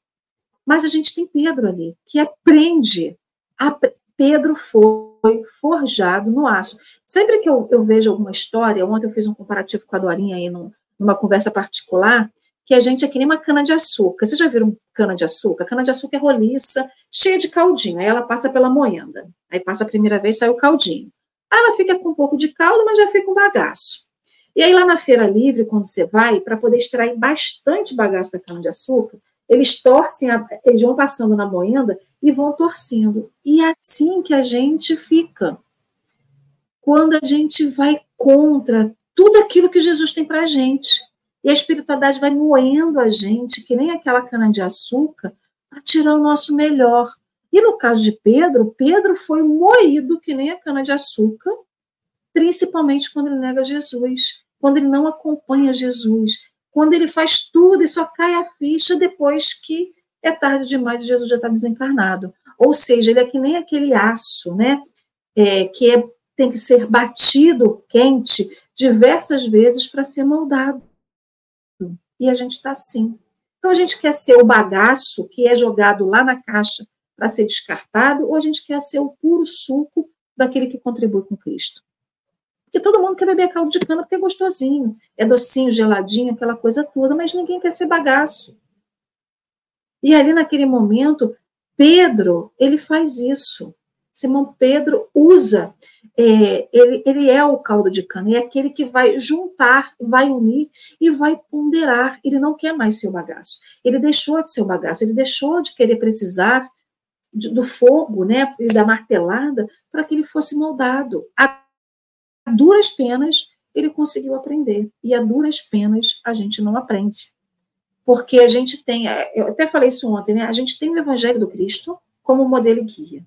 Speaker 2: Mas a gente tem Pedro ali, que aprende. A, Pedro foi forjado no aço. Sempre que eu, eu, vejo alguma história, ontem eu fiz um comparativo com a Dorinha aí numa conversa particular, que a gente é que nem uma cana-de-açúcar. Vocês já viram cana-de-açúcar? Cana-de-açúcar é roliça, cheia de caldinho. Aí ela passa pela moenda. Aí passa a primeira vez, sai o caldinho. Aí ela fica com um pouco de caldo, mas já fica um bagaço. E aí lá na feira livre, quando você vai, para poder extrair bastante bagaço da cana-de-açúcar, eles torcem, a, eles vão passando na moenda e vão torcendo. E é assim que a gente fica. Quando a gente vai contra tudo aquilo que Jesus tem para a gente. E a espiritualidade vai moendo a gente, que nem aquela cana-de-açúcar, para tirar o nosso melhor. E no caso de Pedro, Pedro foi moído que nem a cana-de-açúcar, principalmente quando ele nega Jesus, quando ele não acompanha Jesus, quando ele faz tudo e só cai a ficha depois que é tarde demais e Jesus já está desencarnado. Ou seja, ele é que nem aquele aço, né? É, que é, tem que ser batido quente diversas vezes para ser moldado e a gente está assim. Então, a gente quer ser o bagaço que é jogado lá na caixa para ser descartado, ou a gente quer ser o puro suco daquele que contribui com Cristo. Porque todo mundo quer beber caldo de cana porque é gostosinho, é docinho, geladinho, aquela coisa toda, mas ninguém quer ser bagaço. E ali naquele momento, Pedro, ele faz isso. Simão Pedro usa é, ele, ele é o caldo de cana, é aquele que vai juntar, vai unir e vai ponderar. Ele não quer mais ser o bagaço. Ele deixou de ser o bagaço, ele deixou de querer precisar de, do fogo, né, e da martelada, para que ele fosse moldado. A duras penas, ele conseguiu aprender. E a duras penas, a gente não aprende. Porque a gente tem, é, eu até falei isso ontem, né? A gente tem o Evangelho do Cristo como modelo e guia.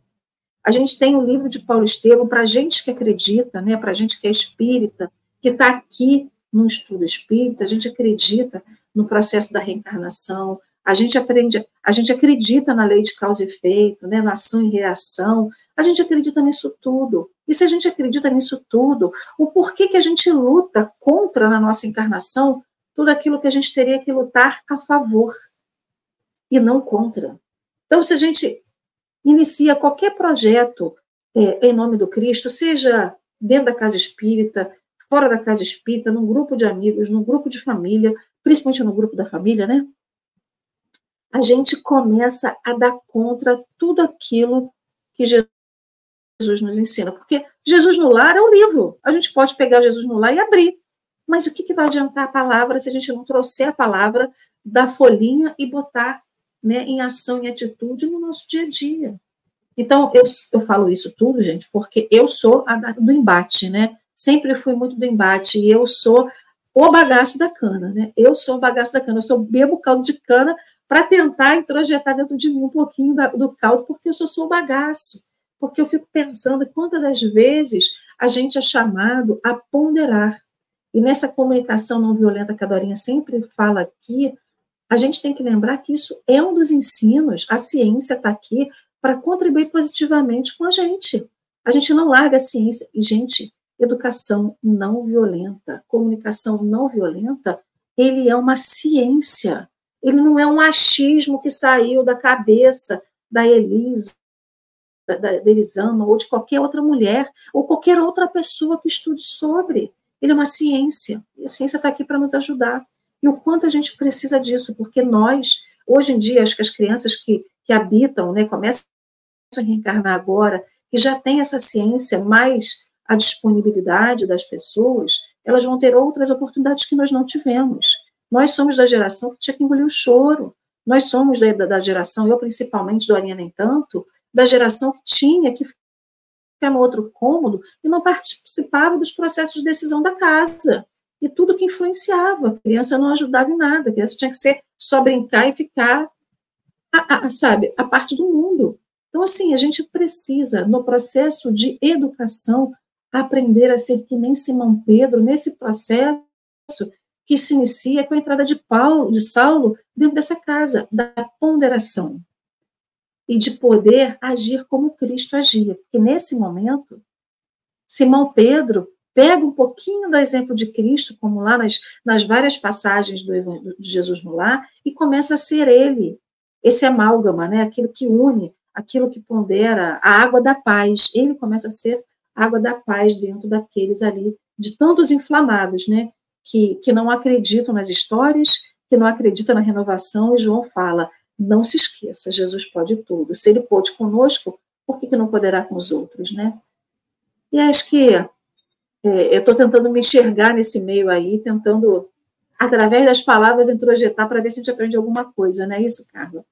Speaker 2: A gente tem o livro de Paulo Estevam para gente que acredita, né, para gente que é espírita, que está aqui no estudo espírita, a gente acredita no processo da reencarnação, a gente aprende, a gente acredita na lei de causa e efeito, né, na ação e reação, a gente acredita nisso tudo. E se a gente acredita nisso tudo, o porquê que a gente luta contra na nossa encarnação tudo aquilo que a gente teria que lutar a favor e não contra? Então, se a gente inicia qualquer projeto é, em nome do Cristo, seja dentro da casa espírita, fora da casa espírita, num grupo de amigos, num grupo de família, principalmente no grupo da família, né? A gente começa a dar contra tudo aquilo que Jesus nos ensina. Porque Jesus no lar é um livro. A gente pode pegar Jesus no lar e abrir. Mas o que, que vai adiantar a palavra se a gente não trouxer a palavra da folhinha e botar né, em ação e atitude no nosso dia a dia. Então, eu, eu falo isso tudo, gente, porque eu sou a do embate, né? Sempre fui muito do embate, e eu sou o bagaço da cana, né? Eu sou o bagaço da cana, eu sou bebo caldo de cana para tentar introjetar dentro de mim um pouquinho da, do caldo, porque eu só sou o bagaço. Porque eu fico pensando quantas das vezes a gente é chamado a ponderar. E nessa comunicação não violenta que a Dorinha sempre fala aqui, a gente tem que lembrar que isso é um dos ensinos, a ciência está aqui para contribuir positivamente com a gente. A gente não larga a ciência. E, gente, educação não violenta, comunicação não violenta, ele é uma ciência. Ele não é um achismo que saiu da cabeça da Elisa, da Elisama, ou de qualquer outra mulher, ou qualquer outra pessoa que estude sobre. Ele é uma ciência. E a ciência está aqui para nos ajudar. E o quanto a gente precisa disso, porque nós, hoje em dia, acho que as crianças que, que habitam, né, começam a reencarnar agora, que já tem essa ciência mais a disponibilidade das pessoas, elas vão ter outras oportunidades que nós não tivemos. Nós somos da geração que tinha que engolir o choro. Nós somos da, da geração, eu principalmente, Dorinha nem tanto, da geração que tinha que ficar no outro cômodo e não participava dos processos de decisão da casa. E tudo que influenciava. A criança não ajudava em nada. A criança tinha que ser só brincar e ficar, a, a, sabe, a parte do mundo. Então, assim, a gente precisa, no processo de educação, aprender a ser que nem Simão Pedro, nesse processo que se inicia com a entrada de Paulo, de Saulo, dentro dessa casa, da ponderação. E de poder agir como Cristo agia. Porque nesse momento, Simão Pedro pega um pouquinho do exemplo de Cristo, como lá nas, nas várias passagens do de Jesus no lar, e começa a ser ele, esse amálgama, né? aquilo que une, aquilo que pondera, a água da paz. Ele começa a ser água da paz dentro daqueles ali, de tantos inflamados, né? Que, que não acreditam nas histórias, que não acreditam na renovação, e João fala: não se esqueça, Jesus pode tudo. Se ele pôde conosco, por que, que não poderá com os outros, né? E acho que é, eu estou tentando me enxergar nesse meio aí, tentando, através das palavras, introjetar para ver se a gente aprende alguma coisa, não é isso, Carla?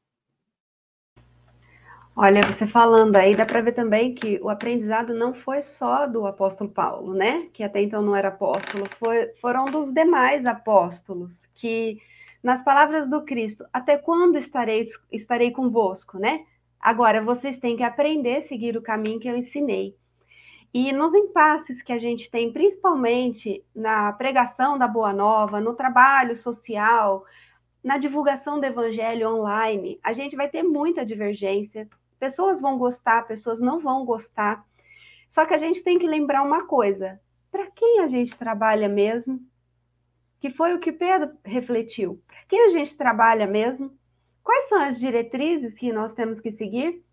Speaker 3: Olha, você falando aí, dá para ver também que o aprendizado não foi só do apóstolo Paulo, né? Que até então não era apóstolo, foi, foram dos demais apóstolos que, nas palavras do Cristo, até quando estarei, estarei convosco, né? Agora, vocês têm que aprender a seguir o caminho que eu ensinei. E nos impasses que a gente tem, principalmente na pregação da Boa Nova, no trabalho social, na divulgação do evangelho online, a gente vai ter muita divergência, Pessoas vão gostar, pessoas não vão gostar. Só que a gente tem que lembrar uma coisa: para quem a gente trabalha mesmo? Que foi o que Pedro refletiu. Para quem a gente trabalha mesmo? Quais são as diretrizes que nós temos que seguir?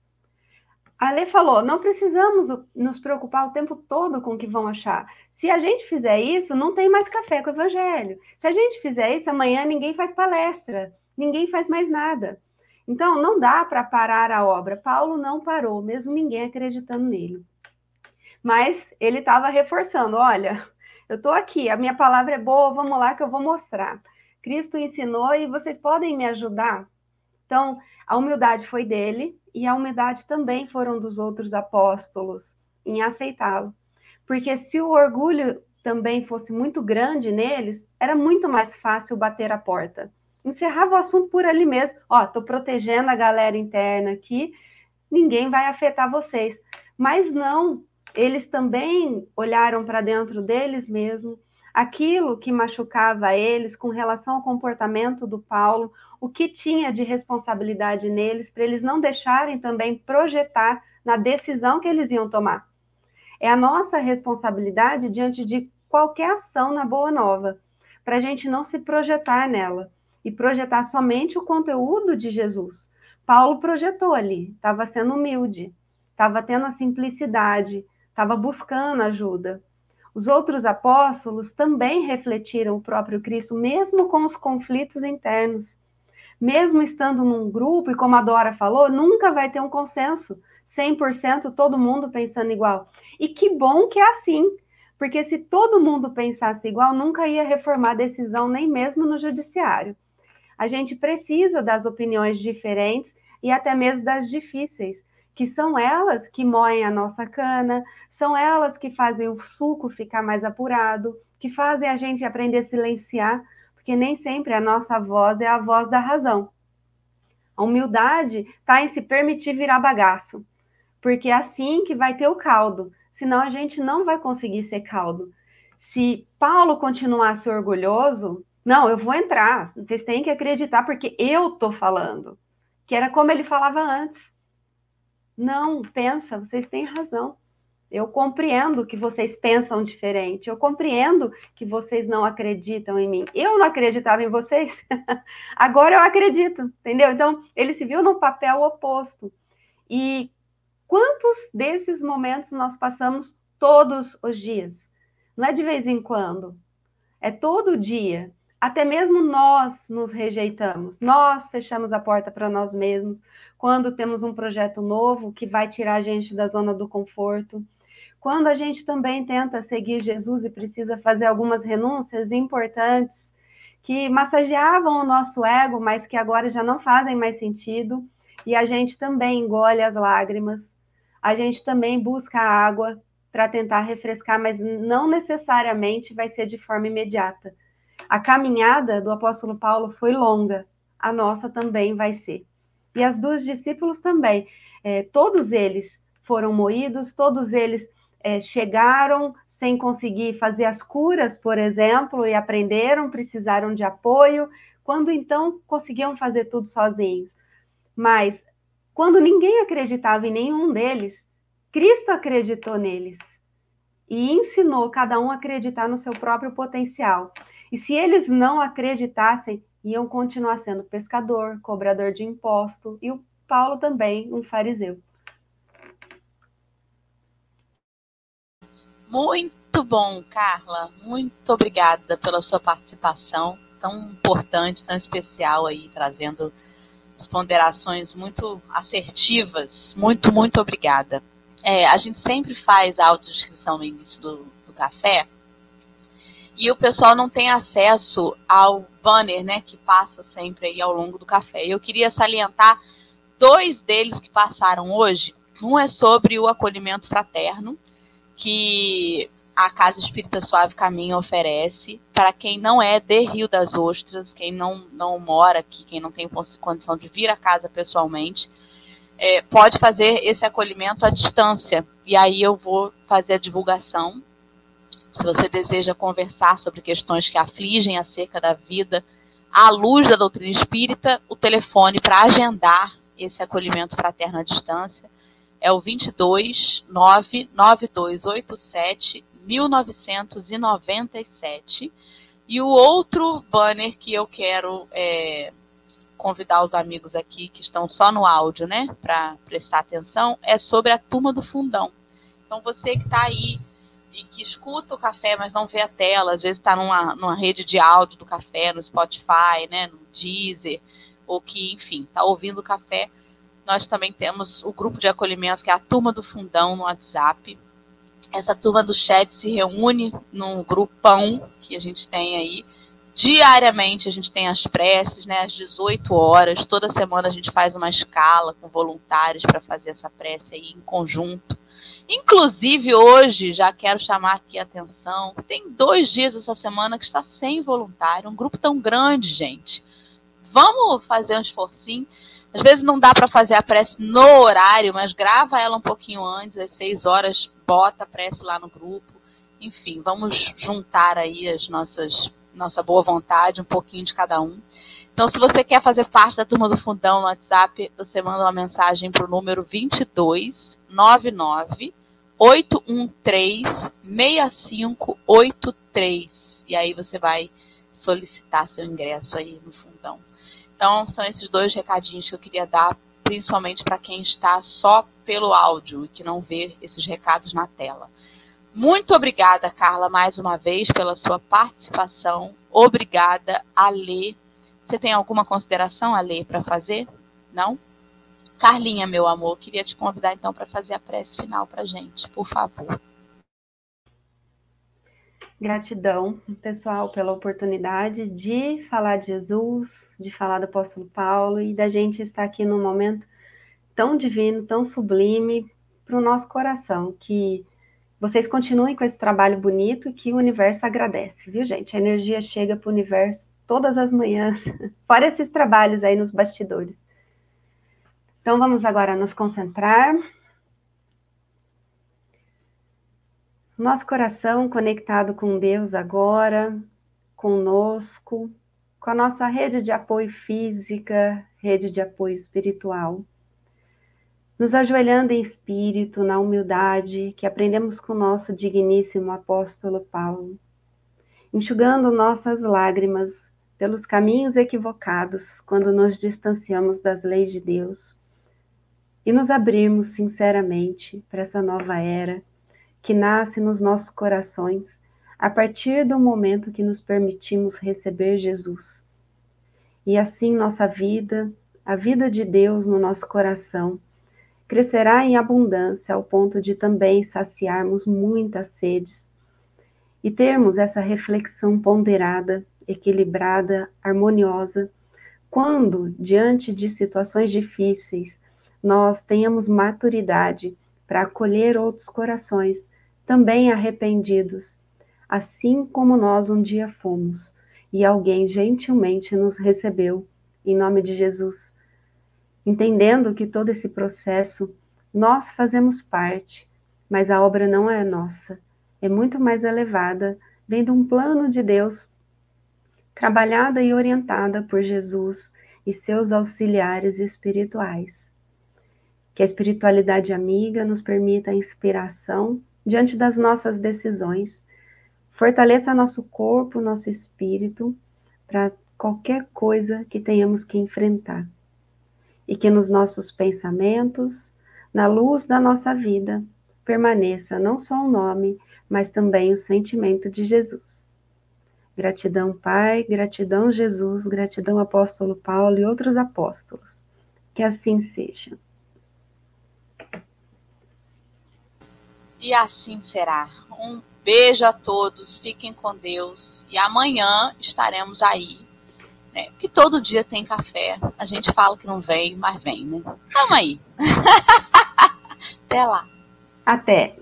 Speaker 3: A falou: não precisamos nos preocupar o tempo todo com o que vão achar. Se a gente fizer isso, não tem mais café com o evangelho. Se a gente fizer isso, amanhã ninguém faz palestra, ninguém faz mais nada. Então, não dá para parar a obra. Paulo não parou, mesmo ninguém acreditando nele. Mas ele estava reforçando: olha, eu estou aqui, a minha palavra é boa, vamos lá que eu vou mostrar. Cristo ensinou e vocês podem me ajudar? Então, a humildade foi dele e a humildade também foram dos outros apóstolos em aceitá-lo. Porque se o orgulho também fosse muito grande neles, era muito mais fácil bater a porta encerrava o assunto por ali mesmo. Ó, tô protegendo a galera interna aqui, ninguém vai afetar vocês. Mas não, eles também olharam para dentro deles mesmos, aquilo que machucava eles com relação ao comportamento do Paulo, o que tinha de responsabilidade neles, para eles não deixarem também projetar na decisão que eles iam tomar. É a nossa responsabilidade diante de qualquer ação na Boa Nova, para a gente não se projetar nela e projetar somente o conteúdo de Jesus. Paulo projetou ali, estava sendo humilde, estava tendo a simplicidade, estava buscando ajuda. Os outros apóstolos também refletiram o próprio Cristo, mesmo com os conflitos internos. Mesmo estando num grupo, e como a Dora falou, nunca vai ter um consenso, 100% todo mundo pensando igual. E que bom que é assim, porque se todo mundo pensasse igual, nunca ia reformar decisão, nem mesmo no judiciário a gente precisa das opiniões diferentes e até mesmo das difíceis. que são elas que moem a nossa cana, são elas que fazem o suco ficar mais apurado, que fazem a gente aprender a silenciar, porque nem sempre a nossa voz é a voz da razão. A humildade está em se permitir virar bagaço, porque é assim que vai ter o caldo, senão a gente não vai conseguir ser caldo. Se Paulo continuasse orgulhoso, não, eu vou entrar, vocês têm que acreditar porque eu estou falando, que era como ele falava antes. Não, pensa, vocês têm razão. Eu compreendo que vocês pensam diferente. Eu compreendo que vocês não acreditam em mim. Eu não acreditava em vocês. Agora eu acredito, entendeu? Então, ele se viu no papel oposto. E quantos desses momentos nós passamos todos os dias? Não é de vez em quando. É todo dia. Até mesmo nós nos rejeitamos. Nós fechamos a porta para nós mesmos quando temos um projeto novo que vai tirar a gente da zona do conforto quando a gente também tenta seguir Jesus e precisa fazer algumas renúncias importantes que massageavam o nosso ego, mas que agora já não fazem mais sentido, e a gente também engole as lágrimas, a gente também busca água para tentar refrescar, mas não necessariamente vai ser de forma imediata. A caminhada do apóstolo Paulo foi longa, a nossa também vai ser. E as dos discípulos também. É, todos eles foram moídos, todos eles é, chegaram sem conseguir fazer as curas, por exemplo, e aprenderam, precisaram de apoio, quando então conseguiam fazer tudo sozinhos. Mas quando ninguém acreditava em nenhum deles, Cristo acreditou neles e ensinou cada um a acreditar no seu próprio potencial. E se eles não acreditassem, iam continuar sendo pescador, cobrador de imposto e o Paulo também, um fariseu.
Speaker 1: Muito bom, Carla. Muito obrigada pela sua participação tão importante, tão especial aí, trazendo as ponderações muito assertivas. Muito, muito obrigada. É, a gente sempre faz a autodescrição no início do, do café e o pessoal não tem acesso ao banner, né, que passa sempre aí ao longo do café. Eu queria salientar dois deles que passaram hoje. Um é sobre o acolhimento fraterno que a Casa Espírita Suave Caminho oferece para quem não é de Rio das Ostras, quem não, não mora aqui, quem não tem condição de vir à casa pessoalmente, é, pode fazer esse acolhimento à distância. E aí eu vou fazer a divulgação. Se você deseja conversar sobre questões que afligem acerca da vida à luz da doutrina espírita, o telefone para agendar esse acolhimento fraterno à distância é o 22 99287 1997. E o outro banner que eu quero é, convidar os amigos aqui que estão só no áudio, né, para prestar atenção, é sobre a turma do fundão. Então você que está aí e que escuta o café, mas não vê a tela, às vezes está numa, numa rede de áudio do café, no Spotify, né, no Deezer, ou que, enfim, está ouvindo o café nós também temos o grupo de acolhimento, que é a turma do fundão no WhatsApp. Essa turma do chat se reúne num grupão que a gente tem aí. Diariamente a gente tem as preces, né, às 18 horas. Toda semana a gente faz uma escala com voluntários para fazer essa prece aí em conjunto. Inclusive, hoje, já quero chamar aqui a atenção, tem dois dias essa semana que está sem voluntário, um grupo tão grande, gente. Vamos fazer um esforcinho. Às vezes não dá para fazer a prece no horário, mas grava ela um pouquinho antes, às seis horas, bota a prece lá no grupo. Enfim, vamos juntar aí as nossas nossa boa vontade, um pouquinho de cada um. Então, se você quer fazer parte da turma do fundão no WhatsApp, você manda uma mensagem para o número 2299 813 6583. E aí você vai solicitar seu ingresso aí no fundão. Então, são esses dois recadinhos que eu queria dar, principalmente para quem está só pelo áudio e que não vê esses recados na tela. Muito obrigada, Carla, mais uma vez pela sua participação. Obrigada, Alê. Você tem alguma consideração, Alê, para fazer? Não? Carlinha, meu amor, queria te convidar então para fazer a prece final para gente, por favor.
Speaker 3: Gratidão, pessoal, pela oportunidade de falar de Jesus, de falar do apóstolo Paulo e da gente estar aqui num momento tão divino, tão sublime para o nosso coração, que vocês continuem com esse trabalho bonito que o universo agradece, viu, gente? A energia chega para o universo todas as manhãs, fora esses trabalhos aí nos bastidores. Então vamos agora nos concentrar. Nosso coração conectado com Deus agora, conosco, com a nossa rede de apoio física, rede de apoio espiritual. Nos ajoelhando em espírito, na humildade que aprendemos com o nosso digníssimo apóstolo Paulo, enxugando nossas lágrimas pelos caminhos equivocados quando nos distanciamos das leis de Deus e nos abrirmos sinceramente para essa nova era que nasce nos nossos corações a partir do momento que nos permitimos receber Jesus. E assim nossa vida, a vida de Deus no nosso coração, crescerá em abundância ao ponto de também saciarmos muitas sedes e termos essa reflexão ponderada, equilibrada, harmoniosa, quando, diante de situações difíceis, nós tenhamos maturidade para acolher outros corações também arrependidos assim como nós um dia fomos, e alguém gentilmente nos recebeu, em nome de Jesus. Entendendo que todo esse processo nós fazemos parte, mas a obra não é nossa, é muito mais elevada, vem de um plano de Deus, trabalhada e orientada por Jesus e seus auxiliares espirituais. Que a espiritualidade amiga nos permita a inspiração diante das nossas decisões Fortaleça nosso corpo, nosso espírito, para qualquer coisa que tenhamos que enfrentar. E que nos nossos pensamentos, na luz da nossa vida, permaneça não só o nome, mas também o sentimento de Jesus. Gratidão, Pai, gratidão, Jesus, gratidão, Apóstolo Paulo e outros apóstolos. Que assim seja.
Speaker 1: E assim será. Um Beijo a todos, fiquem com Deus e amanhã estaremos aí. Né? Porque todo dia tem café. A gente fala que não vem, mas vem, né? Tamo aí. Até lá.
Speaker 3: Até.